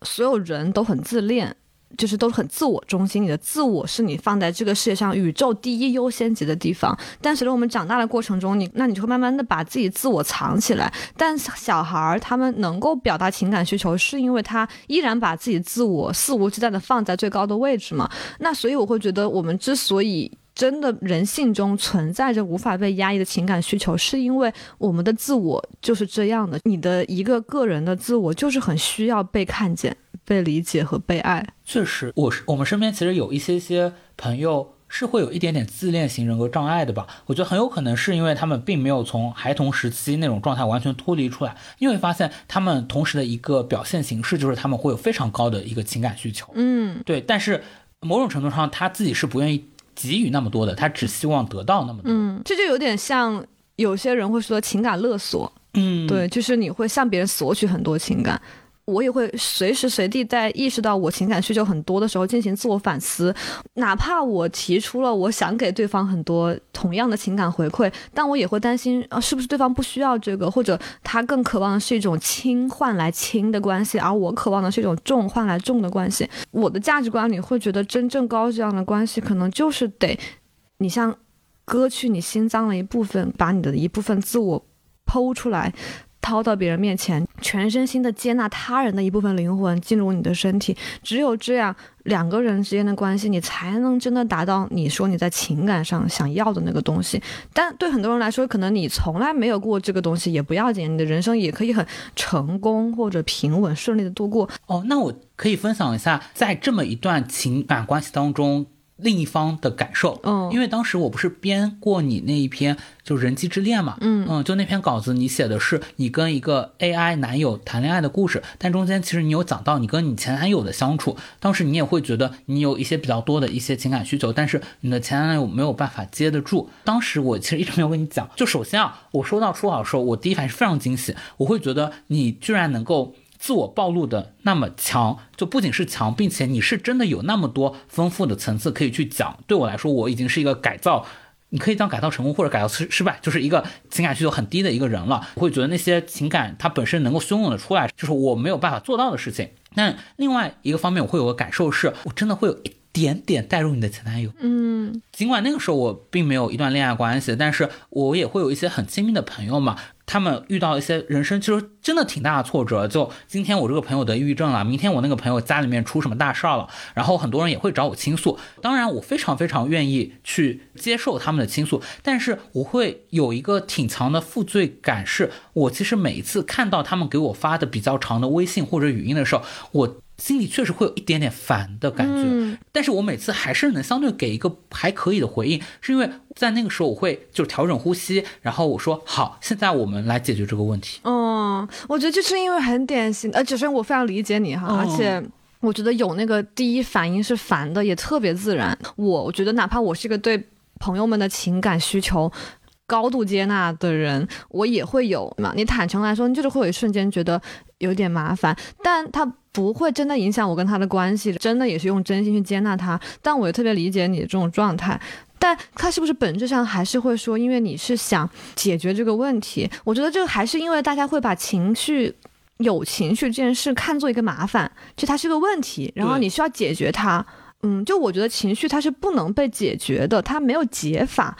所有人都很自恋。就是都很自我中心，你的自我是你放在这个世界上宇宙第一优先级的地方。但随着我们长大的过程中，你那你就会慢慢的把自己自我藏起来。但小孩儿他们能够表达情感需求，是因为他依然把自己自我肆无忌惮的放在最高的位置嘛？那所以我会觉得，我们之所以真的人性中存在着无法被压抑的情感需求，是因为我们的自我就是这样的。你的一个个人的自我就是很需要被看见、被理解和被爱。确实，我是我们身边其实有一些些朋友是会有一点点自恋型人格障碍的吧。我觉得很有可能是因为他们并没有从孩童时期那种状态完全脱离出来。你会发现，他们同时的一个表现形式就是他们会有非常高的一个情感需求。嗯，对，但是某种程度上他自己是不愿意给予那么多的，他只希望得到那么多。嗯，这就有点像有些人会说情感勒索。嗯，对，就是你会向别人索取很多情感。我也会随时随地在意识到我情感需求很多的时候进行自我反思，哪怕我提出了我想给对方很多同样的情感回馈，但我也会担心啊，是不是对方不需要这个，或者他更渴望的是一种轻换来轻的关系，而我渴望的是一种重换来重的关系。我的价值观里会觉得，真正高质量的关系，可能就是得你像割去你心脏的一部分，把你的一部分自我剖出来。掏到别人面前，全身心的接纳他人的一部分灵魂进入你的身体，只有这样，两个人之间的关系，你才能真的达到你说你在情感上想要的那个东西。但对很多人来说，可能你从来没有过这个东西也不要紧，你的人生也可以很成功或者平稳顺利的度过。哦，那我可以分享一下，在这么一段情感关系当中。另一方的感受，嗯因为当时我不是编过你那一篇就人机之恋嘛，嗯就那篇稿子你写的是你跟一个 AI 男友谈恋爱的故事，但中间其实你有讲到你跟你前男友的相处，当时你也会觉得你有一些比较多的一些情感需求，但是你的前男友没有办法接得住。当时我其实一直没有跟你讲，就首先啊，我收到初稿的时候，我第一反应是非常惊喜，我会觉得你居然能够。自我暴露的那么强，就不仅是强，并且你是真的有那么多丰富的层次可以去讲。对我来说，我已经是一个改造，你可以讲改造成功或者改造失失败，就是一个情感需求很低的一个人了。我会觉得那些情感它本身能够汹涌的出来，就是我没有办法做到的事情。那另外一个方面，我会有个感受是，我真的会有点点带入你的前男友。嗯尽管那个时候我并没有一段恋爱关系，但是我也会有一些很亲密的朋友嘛，他们遇到一些人生其实真的挺大的挫折。就今天我这个朋友得抑郁症了，明天我那个朋友家里面出什么大事儿了，然后很多人也会找我倾诉。当然，我非常非常愿意去接受他们的倾诉，但是我会有一个挺强的负罪感，是我其实每一次看到他们给我发的比较长的微信或者语音的时候，我。心里确实会有一点点烦的感觉，嗯但是我每次还是能相对给一个还可以的回应，是因为在那个时候我会就调整呼吸，然后我说好，现在我们来解决这个问题。嗯，我觉得就是因为很典型，呃，首先我非常理解你哈，嗯而且。我觉得有那个第一反应是烦的，也特别自然。我我觉得哪怕我是一个对朋友们的情感需求高度接纳的人，我也会有嘛。你坦诚来说，你就是会有一瞬间觉得有点麻烦，但他不会真的影响我跟他的关系，真的也是用真心去接纳他。但我也特别理解你的这种状态。但他是不是本质上还是会说，因为你是想解决这个问题？我觉得这个还是因为大家会把情绪、有情绪这件事看作一个麻烦，就它是个问题，然后你需要解决它。嗯，就我觉得情绪它是不能被解决的，它没有解法。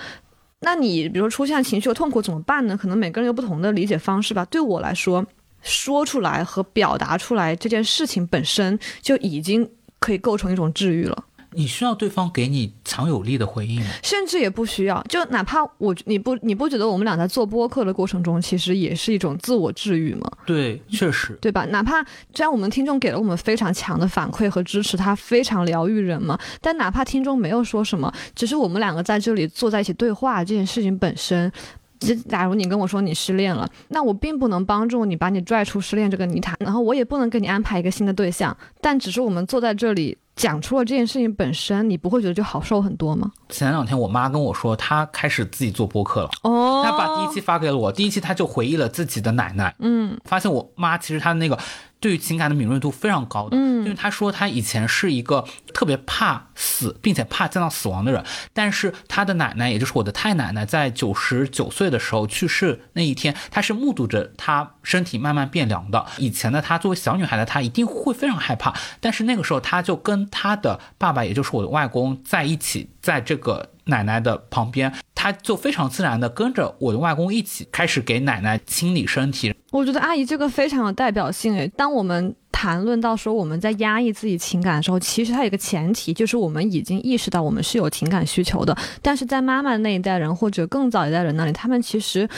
那你比如说出现情绪和痛苦怎么办呢？可能每个人有不同的理解方式吧。对我来说，说出来和表达出来这件事情本身就已经可以构成一种治愈了。你需要对方给你强有力的回应？甚至也不需要，就哪怕我你不你不觉得我们俩在做播客的过程中，其实也是一种自我治愈吗？对，确实，对吧？哪怕虽然我们听众给了我们非常强的反馈和支持，它非常疗愈人嘛，但哪怕听众没有说什么，只是我们两个在这里坐在一起对话这件事情本身。就假如你跟我说你失恋了，那我并不能帮助你把你拽出失恋这个泥潭，然后我也不能给你安排一个新的对象，但只是我们坐在这里讲出了这件事情本身，你不会觉得就好受很多吗？前两天我妈跟我说，她开始自己做播客了。哦她把第一期发给了我，第一期她就回忆了自己的奶奶，嗯发现我妈其实她那个对于情感的敏锐度非常高的，嗯因为他说他以前是一个特别怕死，并且怕见到死亡的人，但是他的奶奶，也就是我的太奶奶，在九十九岁的时候去世那一天，他是目睹着他身体慢慢变凉的。以前的她作为小女孩的她一定会非常害怕，但是那个时候她就跟她的爸爸，也就是我的外公在一起，在这个奶奶的旁边，他就非常自然的跟着我的外公一起开始给奶奶清理身体，我觉得阿姨这个非常有代表性诶。当我们谈论到说我们在压抑自己情感的时候，其实它有一个前提，就是我们已经意识到我们是有情感需求的。但是在妈妈那一代人或者更早一代人那里，他们其实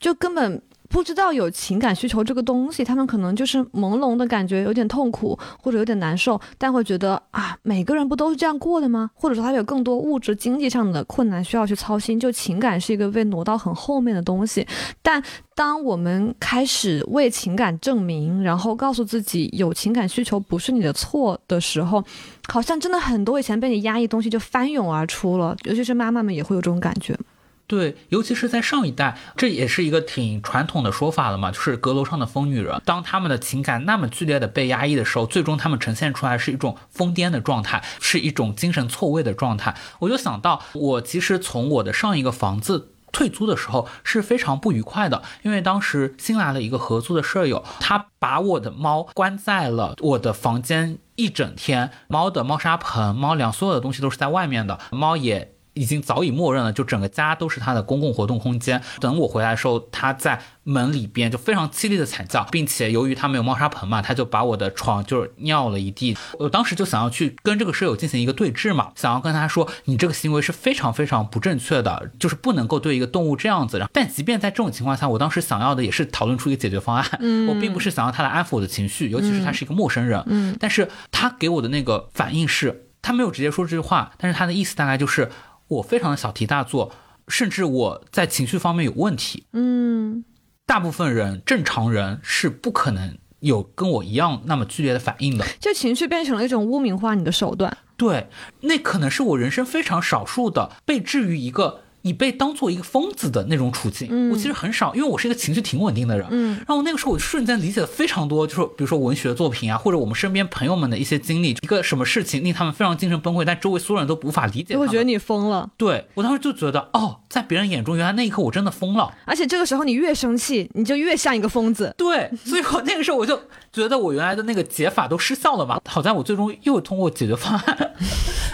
就根本。不知道有情感需求这个东西，他们可能就是朦胧的感觉，有点痛苦或者有点难受，但会觉得啊，每个人不都是这样过的吗？或者说他有更多物质经济上的困难需要去操心，就情感是一个被挪到很后面的东西。但当我们开始为情感证明，然后告诉自己有情感需求不是你的错的时候，好像真的很多以前被你压抑的东西就翻涌而出了。尤其是妈妈们也会有这种感觉。对，尤其是在上一代，这也是一个挺传统的说法了嘛，就是阁楼上的疯女人。当他们的情感那么剧烈的被压抑的时候，最终他们呈现出来是一种疯癫的状态，是一种精神错位的状态。我就想到，我其实从我的上一个房子。退租的时候是非常不愉快的，因为当时新来了一个合租的舍友，他把我的猫关在了我的房间一整天，猫的猫砂盆、猫粮所有的东西都是在外面的，猫也已经早已默认了，就整个家都是他的公共活动空间。等我回来的时候，他在门里边就非常凄厉的惨叫，并且由于他没有猫砂盆嘛，他就把我的床就是尿了一地。我当时就想要去跟这个舍友进行一个对峙嘛，想要跟他说，你这个行为是非常非常不正确的，就是不能够对一个动物这样子。但即便在这种情况下，我当时想要的也是讨论出一个解决方案。嗯我并不是想要他来安抚我的情绪，尤其是他是一个陌生人。嗯但是他给我的那个反应是，他没有直接说这句话，但是他的意思大概就是我非常的小题大做，甚至我在情绪方面有问题。嗯大部分人正常人是不可能有跟我一样那么剧烈的反应的。就情绪变成了一种污名化你的手段。对，那可能是我人生非常少数的被置于一个你被当做一个疯子的那种处境。嗯我其实很少，因为我是一个情绪挺稳定的人。嗯然后那个时候我瞬间理解了非常多，就是比如说文学作品啊，或者我们身边朋友们的一些经历，一个什么事情令他们非常精神崩溃，但周围所有人都无法理解他们。就觉得你疯了，对我当时就觉得，哦，在别人眼中，原来那一刻我真的疯了。而且这个时候你越生气，你就越像一个疯子。对，所以我那个时候我就觉得我原来的那个解法都失效了嘛。好在我最终又通过解决方案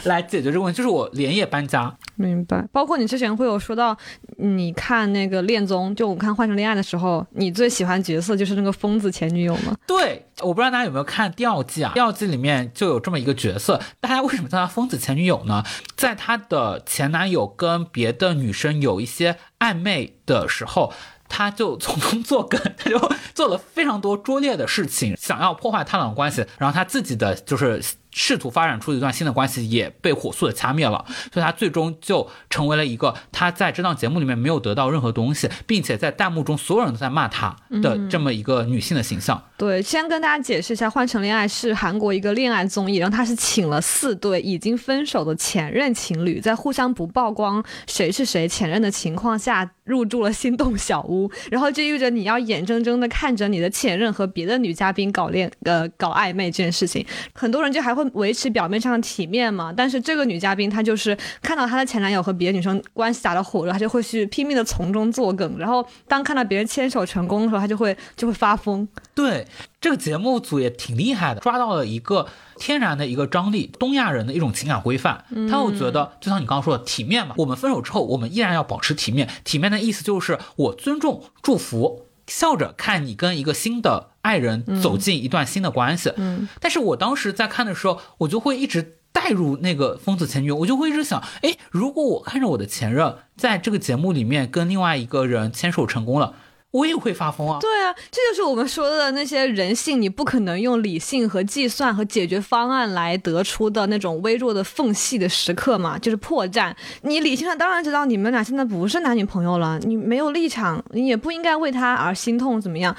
来解决这个问题，就是我连夜搬家。明白，包括你之前会有说到，你看那个恋综，就我看《换成恋爱》的时候，你最喜欢角色就是那个疯子前女友吗？对，我不知道大家有没有看第二季啊？第二季里面就有这么一个角色，大家为什么叫他疯子前女友呢？在他的前男友跟别的女生有一些暧昧的时候。他就从中作梗，他就做了非常多拙劣的事情，想要破坏他俩的关系，然后他自己的就是试图发展出一段新的关系也被火速的掐灭了，所以他最终就成为了一个他在这档节目里面没有得到任何东西，并且在弹幕中所有人都在骂他的这么一个女性的形象。对，先跟大家解释一下，《换成恋爱》是韩国一个恋爱综艺，然后它是请了四对已经分手的前任情侣，在互相不曝光谁是谁前任的情况下，入住了心动小屋，然后就意味着你要眼睁睁的看着你的前任和别的女嘉宾搞恋呃搞暧昧这件事情，很多人就还会维持表面上的体面嘛，但是这个女嘉宾她就是看到她的前男友和别的女生关系打得火热，她就会去拼命的从中作梗，然后当看到别人牵手成功的时候，她就会就会发疯。对，这个节目组也挺厉害的，抓到了一个天然的一个张力，东亚人的一种情感规范。他又觉得，就像你刚刚说的，体面嘛，我们分手之后，我们依然要保持体面。体面的意思就是我尊重、祝福，笑着看你跟一个新的爱人走进一段新的关系。嗯但是我当时在看的时候，我就会一直。带入那个疯子前女友，我就会一直想，哎，如果我看着我的前任在这个节目里面跟另外一个人牵手成功了，我也会发疯啊。对啊，这就是我们说的那些人性，你不可能用理性和计算和解决方案来得出的那种微弱的缝隙的时刻嘛，就是破绽。你理性上当然知道你们俩现在不是男女朋友了，你没有立场，你也不应该为他而心痛，怎么样？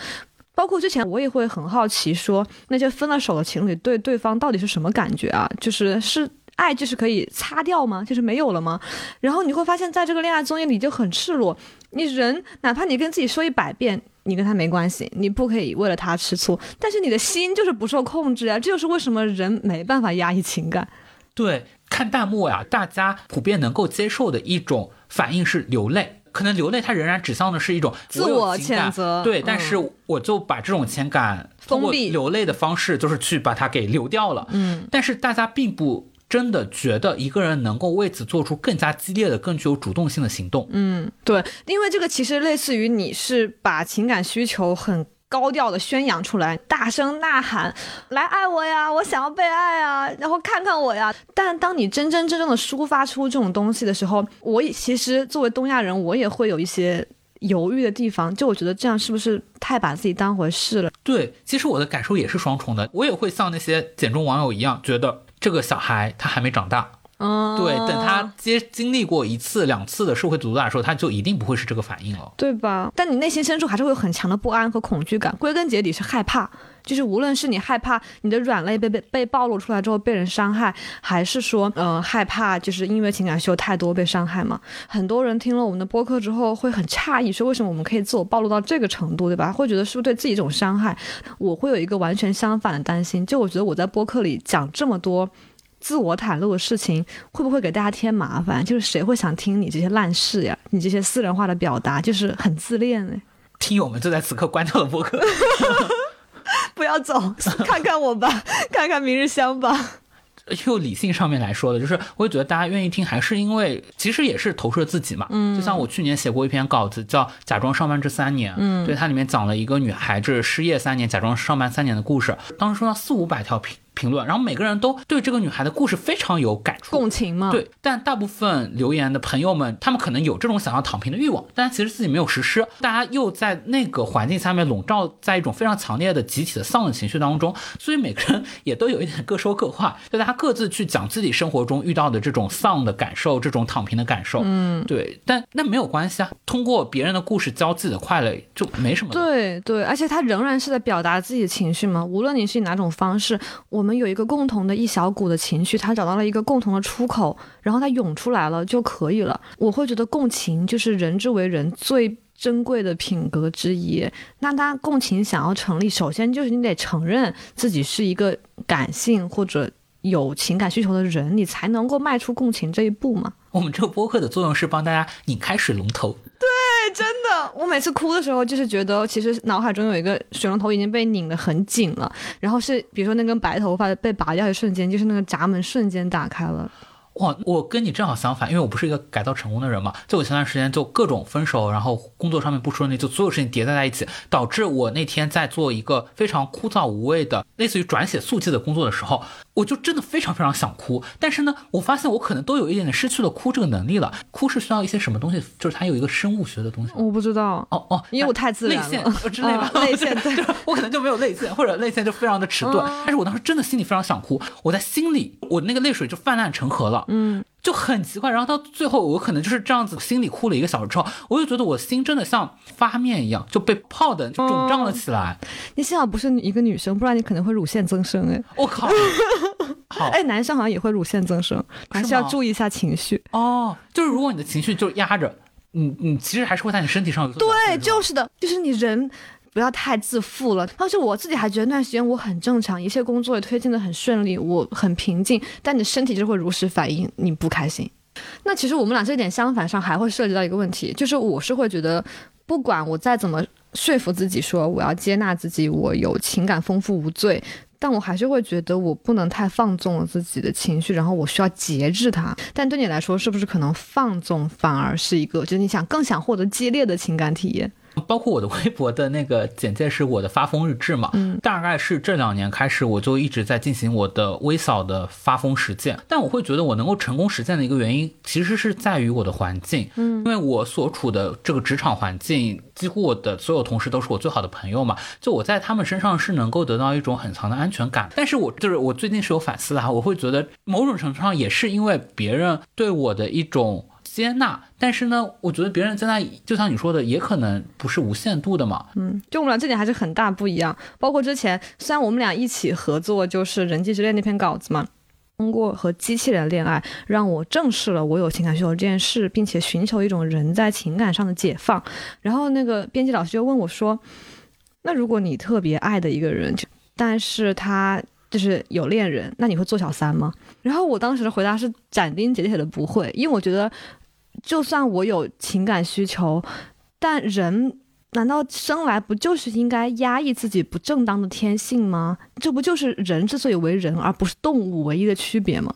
包括之前我也会很好奇说，那些分了手的情侣对对方到底是什么感觉啊？就是是。爱就是可以擦掉吗？就是没有了吗？然后你会发现在这个恋爱综艺里就很赤裸，你人哪怕你跟自己说一百遍，你跟他没关系，你不可以为了他吃醋，但是你的心就是不受控制啊！这就是为什么人没办法压抑情感。对，看弹幕呀，大家普遍能够接受的一种反应是流泪，可能流泪它仍然指向的是一种自我谴责对，嗯但是我就把这种情感通过封闭流泪的方式，就是去把它给流掉了。嗯，但是大家并不真的觉得一个人能够为此做出更加激烈的、更具有主动性的行动。嗯，对，因为这个其实类似于你是把情感需求很高调的宣扬出来，大声呐喊来爱我呀，我想要被爱啊，然后看看我呀。但当你真真正正的抒发出这种东西的时候，我也其实作为东亚人，我也会有一些犹豫的地方，就我觉得这样是不是太把自己当回事了？对，其实我的感受也是双重的，我也会像那些简中网友一样，觉得这个小孩他还没长大。嗯，对，等他接经历过一次、两次的社会毒打的时候，他就一定不会是这个反应了。对吧？但你内心深处还是会有很强的不安和恐惧感，归根结底是害怕。就是无论是你害怕你的软肋被被被暴露出来之后被人伤害，还是说呃害怕就是因为情感需求太多被伤害嘛。很多人听了我们的播客之后会很诧异，说为什么我们可以自我暴露到这个程度，对吧？会觉得是不是对自己一种伤害？我会有一个完全相反的担心，就我觉得我在播客里讲这么多。自我袒露的事情会不会给大家添麻烦？就是谁会想听你这些烂事呀？你这些私人化的表达，就是很自恋哎。听友们就在此刻关掉了播客。不要走，看看我吧，看看明日香吧。就理性上面来说的，就是我也觉得大家愿意听，还是因为其实也是投射自己嘛。嗯，就像我去年写过一篇稿子，叫《假装上班这三年》。嗯，对，它里面讲了一个女孩子失业三年，假装上班三年的故事。当时收到四五百条评评论，然后每个人都对这个女孩的故事非常有感触，共情嘛。，对，但大部分留言的朋友们，他们可能有这种想要躺平的欲望，但其实自己没有实施。大家又在那个环境下面笼罩在一种非常强烈的集体的丧的情绪当中，所以每个人也都有一点各说各话，就大家各自去讲自己生活中遇到的这种丧的感受，这种躺平的感受。嗯，对，但那没有关系啊，通过别人的故事教自己的快乐就没什么。对对，而且他仍然是在表达自己的情绪嘛。无论你是以哪种方式，我们我们有一个共同的一小股的情绪，他找到了一个共同的出口，然后它涌出来了就可以了。我会觉得共情就是人之为人最。珍贵的品格之一，那他共情想要成立，首先就是你得承认自己是一个感性或者有情感需求的人，你才能够迈出共情这一步嘛。我们这个播客的作用是帮大家拧开水龙头。真的，我每次哭的时候，就是觉得其实脑海中有一个水龙头已经被拧得很紧了，然后是比如说那根白头发被拔掉的瞬间，就是那个闸门瞬间打开了。哇，我跟你正好相反，因为我不是一个改造成功的人嘛。就我前段时间就各种分手，然后工作上面不顺利，就所有事情叠加在一起，导致我那天在做一个非常枯燥无味的类似于转写速记的工作的时候，我就真的非常非常想哭。但是呢，我发现我可能都有一点点失去了哭这个能力了。哭是需要一些什么东西？就是它有一个生物学的东西。我不知道，哦哦，因为我太自然了泪腺呃之类吧，哦泪腺对我可能就没有泪腺，或者泪腺就非常的迟钝。但是我当时真的心里非常想哭，我在心里，我那个泪水就泛滥成河了，嗯，就很奇怪。然后到最后，我可能就是这样子，心里哭了一个小时之后，我就觉得我心真的像发面一样，就被泡的就肿胀了起来。你幸好不是一个女生，不然你可能会乳腺增生哎。我靠，好哎，男生好像也会乳腺增生，还是要注意一下情绪。哦，就是如果你的情绪就压着，你你其实还是会在你身体上有所对，就是的，就是你人不要太自负了。当时我自己还觉得那段时间我很正常，一切工作也推进的很顺利，我很平静，但你的身体就会如实反映你不开心。那其实我们俩这点相反上还会涉及到一个问题，就是我是会觉得，不管我再怎么说服自己说我要接纳自己，我有情感丰富无罪。但我还是会觉得我不能太放纵了自己的情绪，然后我需要节制它。但对你来说，是不是可能放纵反而是一个，就是你想更想获得激烈的情感体验？包括我的微博的那个简介是我的发疯日志嘛，嗯，大概是这两年开始，我就一直在进行我的微扫的发疯实践。但我会觉得我能够成功实践的一个原因，其实是在于我的环境，嗯，因为我所处的这个职场环境，几乎我的所有同事都是我最好的朋友嘛，就我在他们身上是能够得到一种很强的安全感。但是我就是我最近是有反思的哈，我会觉得某种程度上也是因为别人对我的一种。接纳，但是呢，我觉得别人接纳，就像你说的，也可能不是无限度的嘛。嗯，就我们俩这点还是很大不一样。包括之前，虽然我们俩一起合作，就是《人际之恋》那篇稿子嘛，通过和机器人恋爱，让我正视了我有情感需求这件事，并且寻求一种人在情感上的解放。然后那个编辑老师就问我说：“那如果你特别爱的一个人，但是他就是有恋人，那你会做小三吗？”然后我当时的回答是斩钉截铁的不会，因为我觉得。就算我有情感需求，但人难道生来不就是应该压抑自己不正当的天性吗？这不就是人之所以为人而不是动物唯一的区别吗？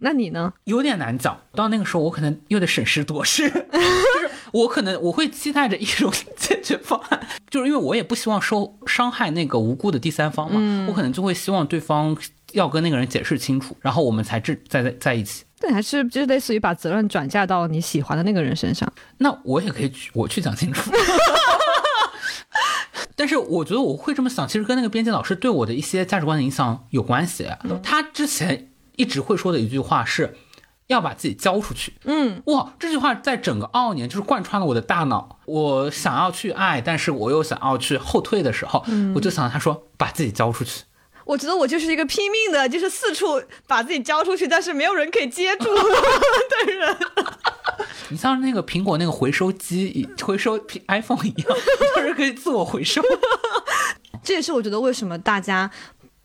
那你呢？有点难讲。到那个时候，我可能又得审时度势，就是我可能我会期待着一种解决方案，就是因为我也不希望受伤害那个无辜的第三方嘛，我可能就会希望对方要跟那个人解释清楚，然后我们才至在在在一起。对，还是就是类似于把责任转嫁到你喜欢的那个人身上。那我也可以去，我去讲清楚。但是我觉得我会这么想，其实跟那个编辑老师对我的一些价值观的影响有关系。他之前一直会说的一句话是，要把自己交出去。嗯，哇，这句话在整个二年就是贯穿了我的大脑。我想要去爱，但是我又想要去后退的时候，我就想他说把自己交出去。我觉得我就是一个拼命的，就是四处把自己交出去，但是没有人可以接住 的人。你像那个苹果那个回收机，回收 iPhone 一样，就是可以自我回收。这也是我觉得为什么大家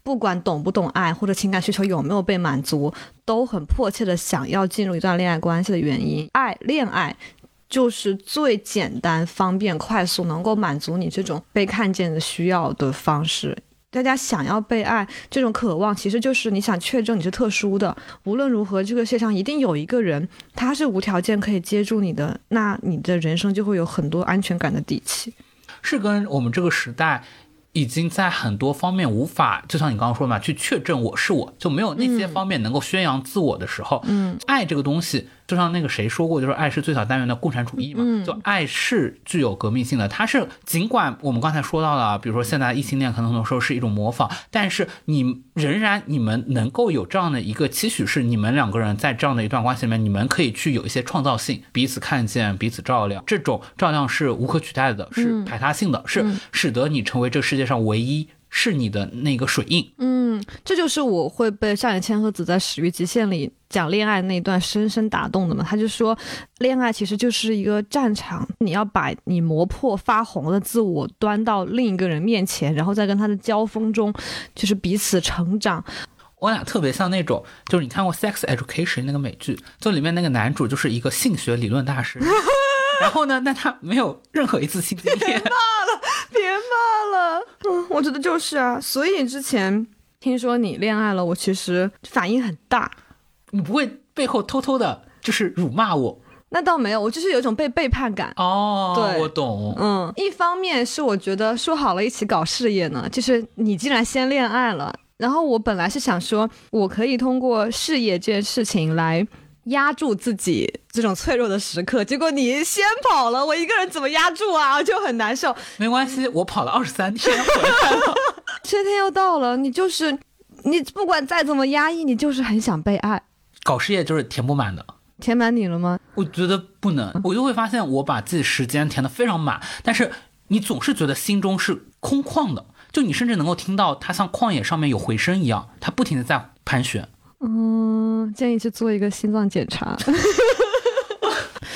不管懂不懂爱，或者情感需求有没有被满足，都很迫切的想要进入一段恋爱关系的原因。爱，恋爱就是最简单、方便、快速，能够满足你这种被看见的需要的方式。大家想要被爱，这种渴望其实就是你想确证你是特殊的。无论如何，这个世界上一定有一个人，他是无条件可以接住你的，那你的人生就会有很多安全感的底气。是跟我们这个时代。已经在很多方面无法，就像你刚刚说嘛，去确证我是我，就没有那些方面能够宣扬自我的时候，嗯，爱这个东西，就像那个谁说过，就是爱是最小单元的共产主义嘛，就爱是具有革命性的。它是尽管我们刚才说到了，比如说现在异性恋可能很多时候是一种模仿，但是你仍然你们能够有这样的一个期许，是你们两个人在这样的一段关系里面，你们可以去有一些创造性，彼此看见，彼此照亮，这种照亮是无可取代的，是排他性的，是使得你成为这个世界上唯一。是你的那个水印，嗯，这就是我会被上野千鹤子在《始于极限》里讲恋爱那一段深深打动的嘛。他就说，恋爱其实就是一个战场，你要把你磨破发红的自我端到另一个人面前，然后再跟他的交锋中，就是彼此成长。我俩特别像那种，就是你看过《Sex Education》那个美剧，就里面那个男主就是一个性学理论大师，然后呢，那他没有任何一次性经验。别骂了，嗯，我觉得就是啊，所以之前听说你恋爱了，我其实反应很大。你不会背后偷偷的，就是辱骂我？那倒没有，我就是有一种被背叛感。哦，对，我懂。嗯，一方面是我觉得说好了一起搞事业呢，就是你竟然先恋爱了，然后我本来是想说，我可以通过事业这件事情来。压住自己这种脆弱的时刻，结果你先跑了，我一个人怎么压住啊？就很难受。没关系，我跑了二十三天回来了，春 天又到了，你就是你，不管再怎么压抑，你就是很想被爱。搞事业就是填不满的，填满你了吗？我觉得不能，我就会发现我把自己时间填得非常满，但是你总是觉得心中是空旷的，就你甚至能够听到它像旷野上面有回声一样，它不停的在盘旋。嗯，建议去做一个心脏检查。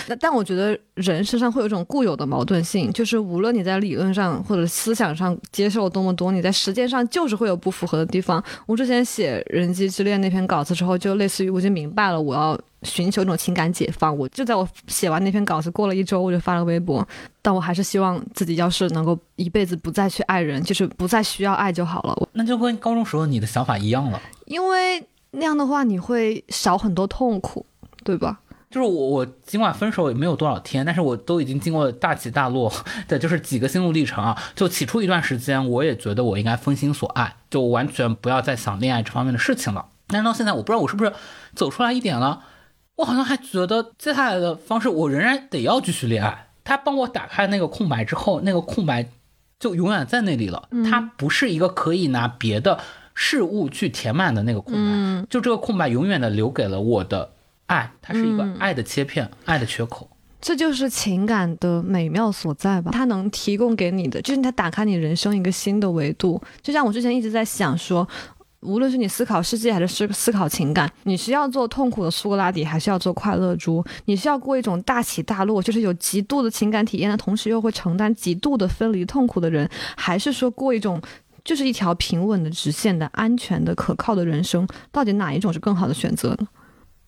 那但我觉得人身上会有一种固有的矛盾性，就是无论你在理论上或者思想上接受多么多，你在实践上就是会有不符合的地方。我之前写《人机之恋》那篇稿子之后，就类似于我已经明白了，我要寻求一种情感解放。我就在我写完那篇稿子过了一周，我就发了微博，但我还是希望自己要是能够一辈子不再去爱人，就是不再需要爱就好了。那就跟高中时候你的想法一样了，因为。那样的话，你会少很多痛苦，对吧？就是我我尽管分手也没有多少天，但是我都已经经过大起大落 的，就是几个心路历程啊。就起初一段时间，我也觉得我应该封心所爱，就完全不要再想恋爱这方面的事情了。但是到现在，我不知道我是不是走出来一点了，我好像还觉得接下来的方式，我仍然得要继续恋爱。他帮我打开那个空白之后，那个空白就永远在那里了。它不是一个可以拿别的事物去填满的那个空白，就这个空白永远的留给了我的爱，它是一个爱的切片，爱的缺口。这就是情感的美妙所在吧？它能提供给你的，就是它打开你人生一个新的维度。就像我之前一直在想说，无论是你思考世界还是思思考情感，你是要做痛苦的苏格拉底，还是要做快乐猪？你是要过一种大起大落，就是有极度的情感体验的同时又会承担极度的分离痛苦的人，还是说过一种就是一条平稳的直线的安全的可靠的人生？到底哪一种是更好的选择呢？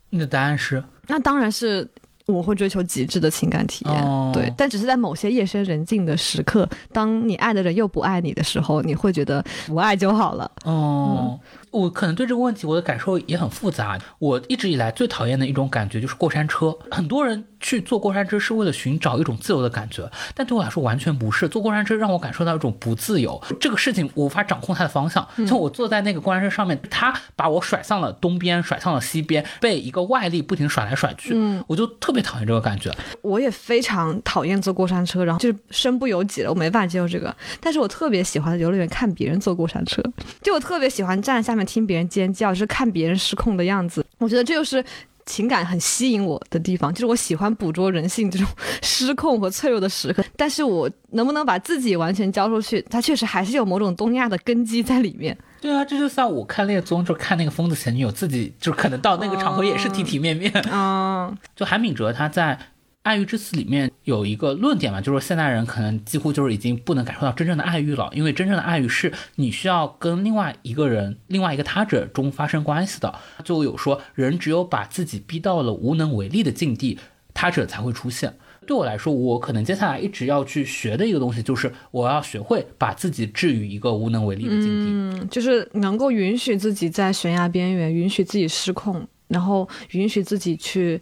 你的答案是？那当然是我会追求极致的情感体验，哦对，但只是在某些夜深人静的时刻，当你爱的人又不爱你的时候，你会觉得不爱就好了。哦，我可能对这个问题我的感受也很复杂。我一直以来最讨厌的一种感觉就是过山车。很多人去坐过山车是为了寻找一种自由的感觉，但对我来说完全不是。坐过山车让我感受到一种不自由，这个事情我无法掌控它的方向。像我坐在那个过山车上面，它把我甩向了东边，甩向了西边，被一个外力不停甩来甩去。嗯，我就特别讨厌这个感觉。我也非常讨厌坐过山车，然后就是身不由己了，我没办法接受这个。但是我特别喜欢在游乐园看别人坐过山车，就我特别喜欢站在下面听别人尖叫，就是看别人失控的样子。我觉得这就是。情感很吸引我的地方，就是我喜欢捕捉人性这种失控和脆弱的时刻，但是我能不能把自己完全交出去，它确实还是有某种东亚的根基在里面。对啊，这就像我看恋综，就看那个疯子前女友，自己就可能到那个场合也是体体面面。嗯，就韩敏哲他在《爱欲之词》里面有一个论点嘛，就是说现代人可能几乎就是已经不能感受到真正的爱欲了，因为真正的爱欲是你需要跟另外一个人、另外一个他者中发生关系的。就有说，人只有把自己逼到了无能为力的境地，他者才会出现。对我来说，我可能接下来一直要去学的一个东西，就是我要学会把自己置于一个无能为力的境地。嗯，就是能够允许自己在悬崖边缘，允许自己失控，然后允许自己去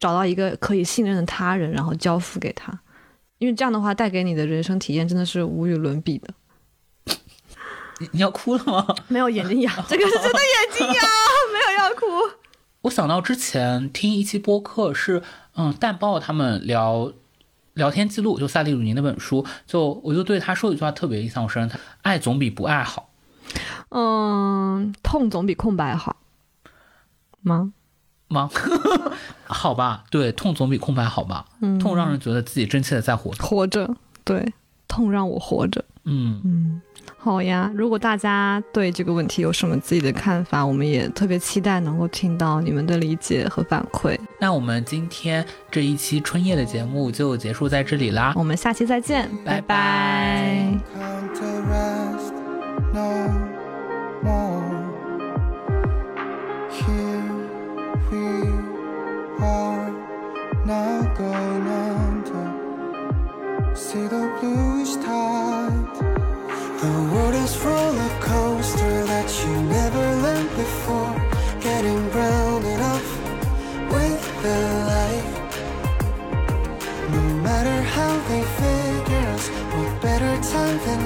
找到一个可以信任的他人，然后交付给他，因为这样的话带给你的人生体验真的是无与伦比的。你你要哭了吗？没有眼睛痒，这个是真的眼睛痒，没有要哭。我想到之前听一期播客是，嗯，蛋豹他们聊聊天记录，就萨利鲁尼那本书，就我就对他说一句话特别印象深，他爱总比不爱好嗯，痛总比空白好吗？吗？好吧，对，痛总比空白好吧，嗯痛让人觉得自己真切的在活着，活着，对，痛让我活着。嗯，嗯，好呀。如果大家对这个问题有什么自己的看法，我们也特别期待能够听到你们的理解和反馈。那我们今天这一期春夜的节目就结束在这里啦，我们下期再见，拜拜 are now going under. See the bluish tide. The world is roller coaster that you never learned before. Getting grounded off with the life. No matter how they figure us, what better time than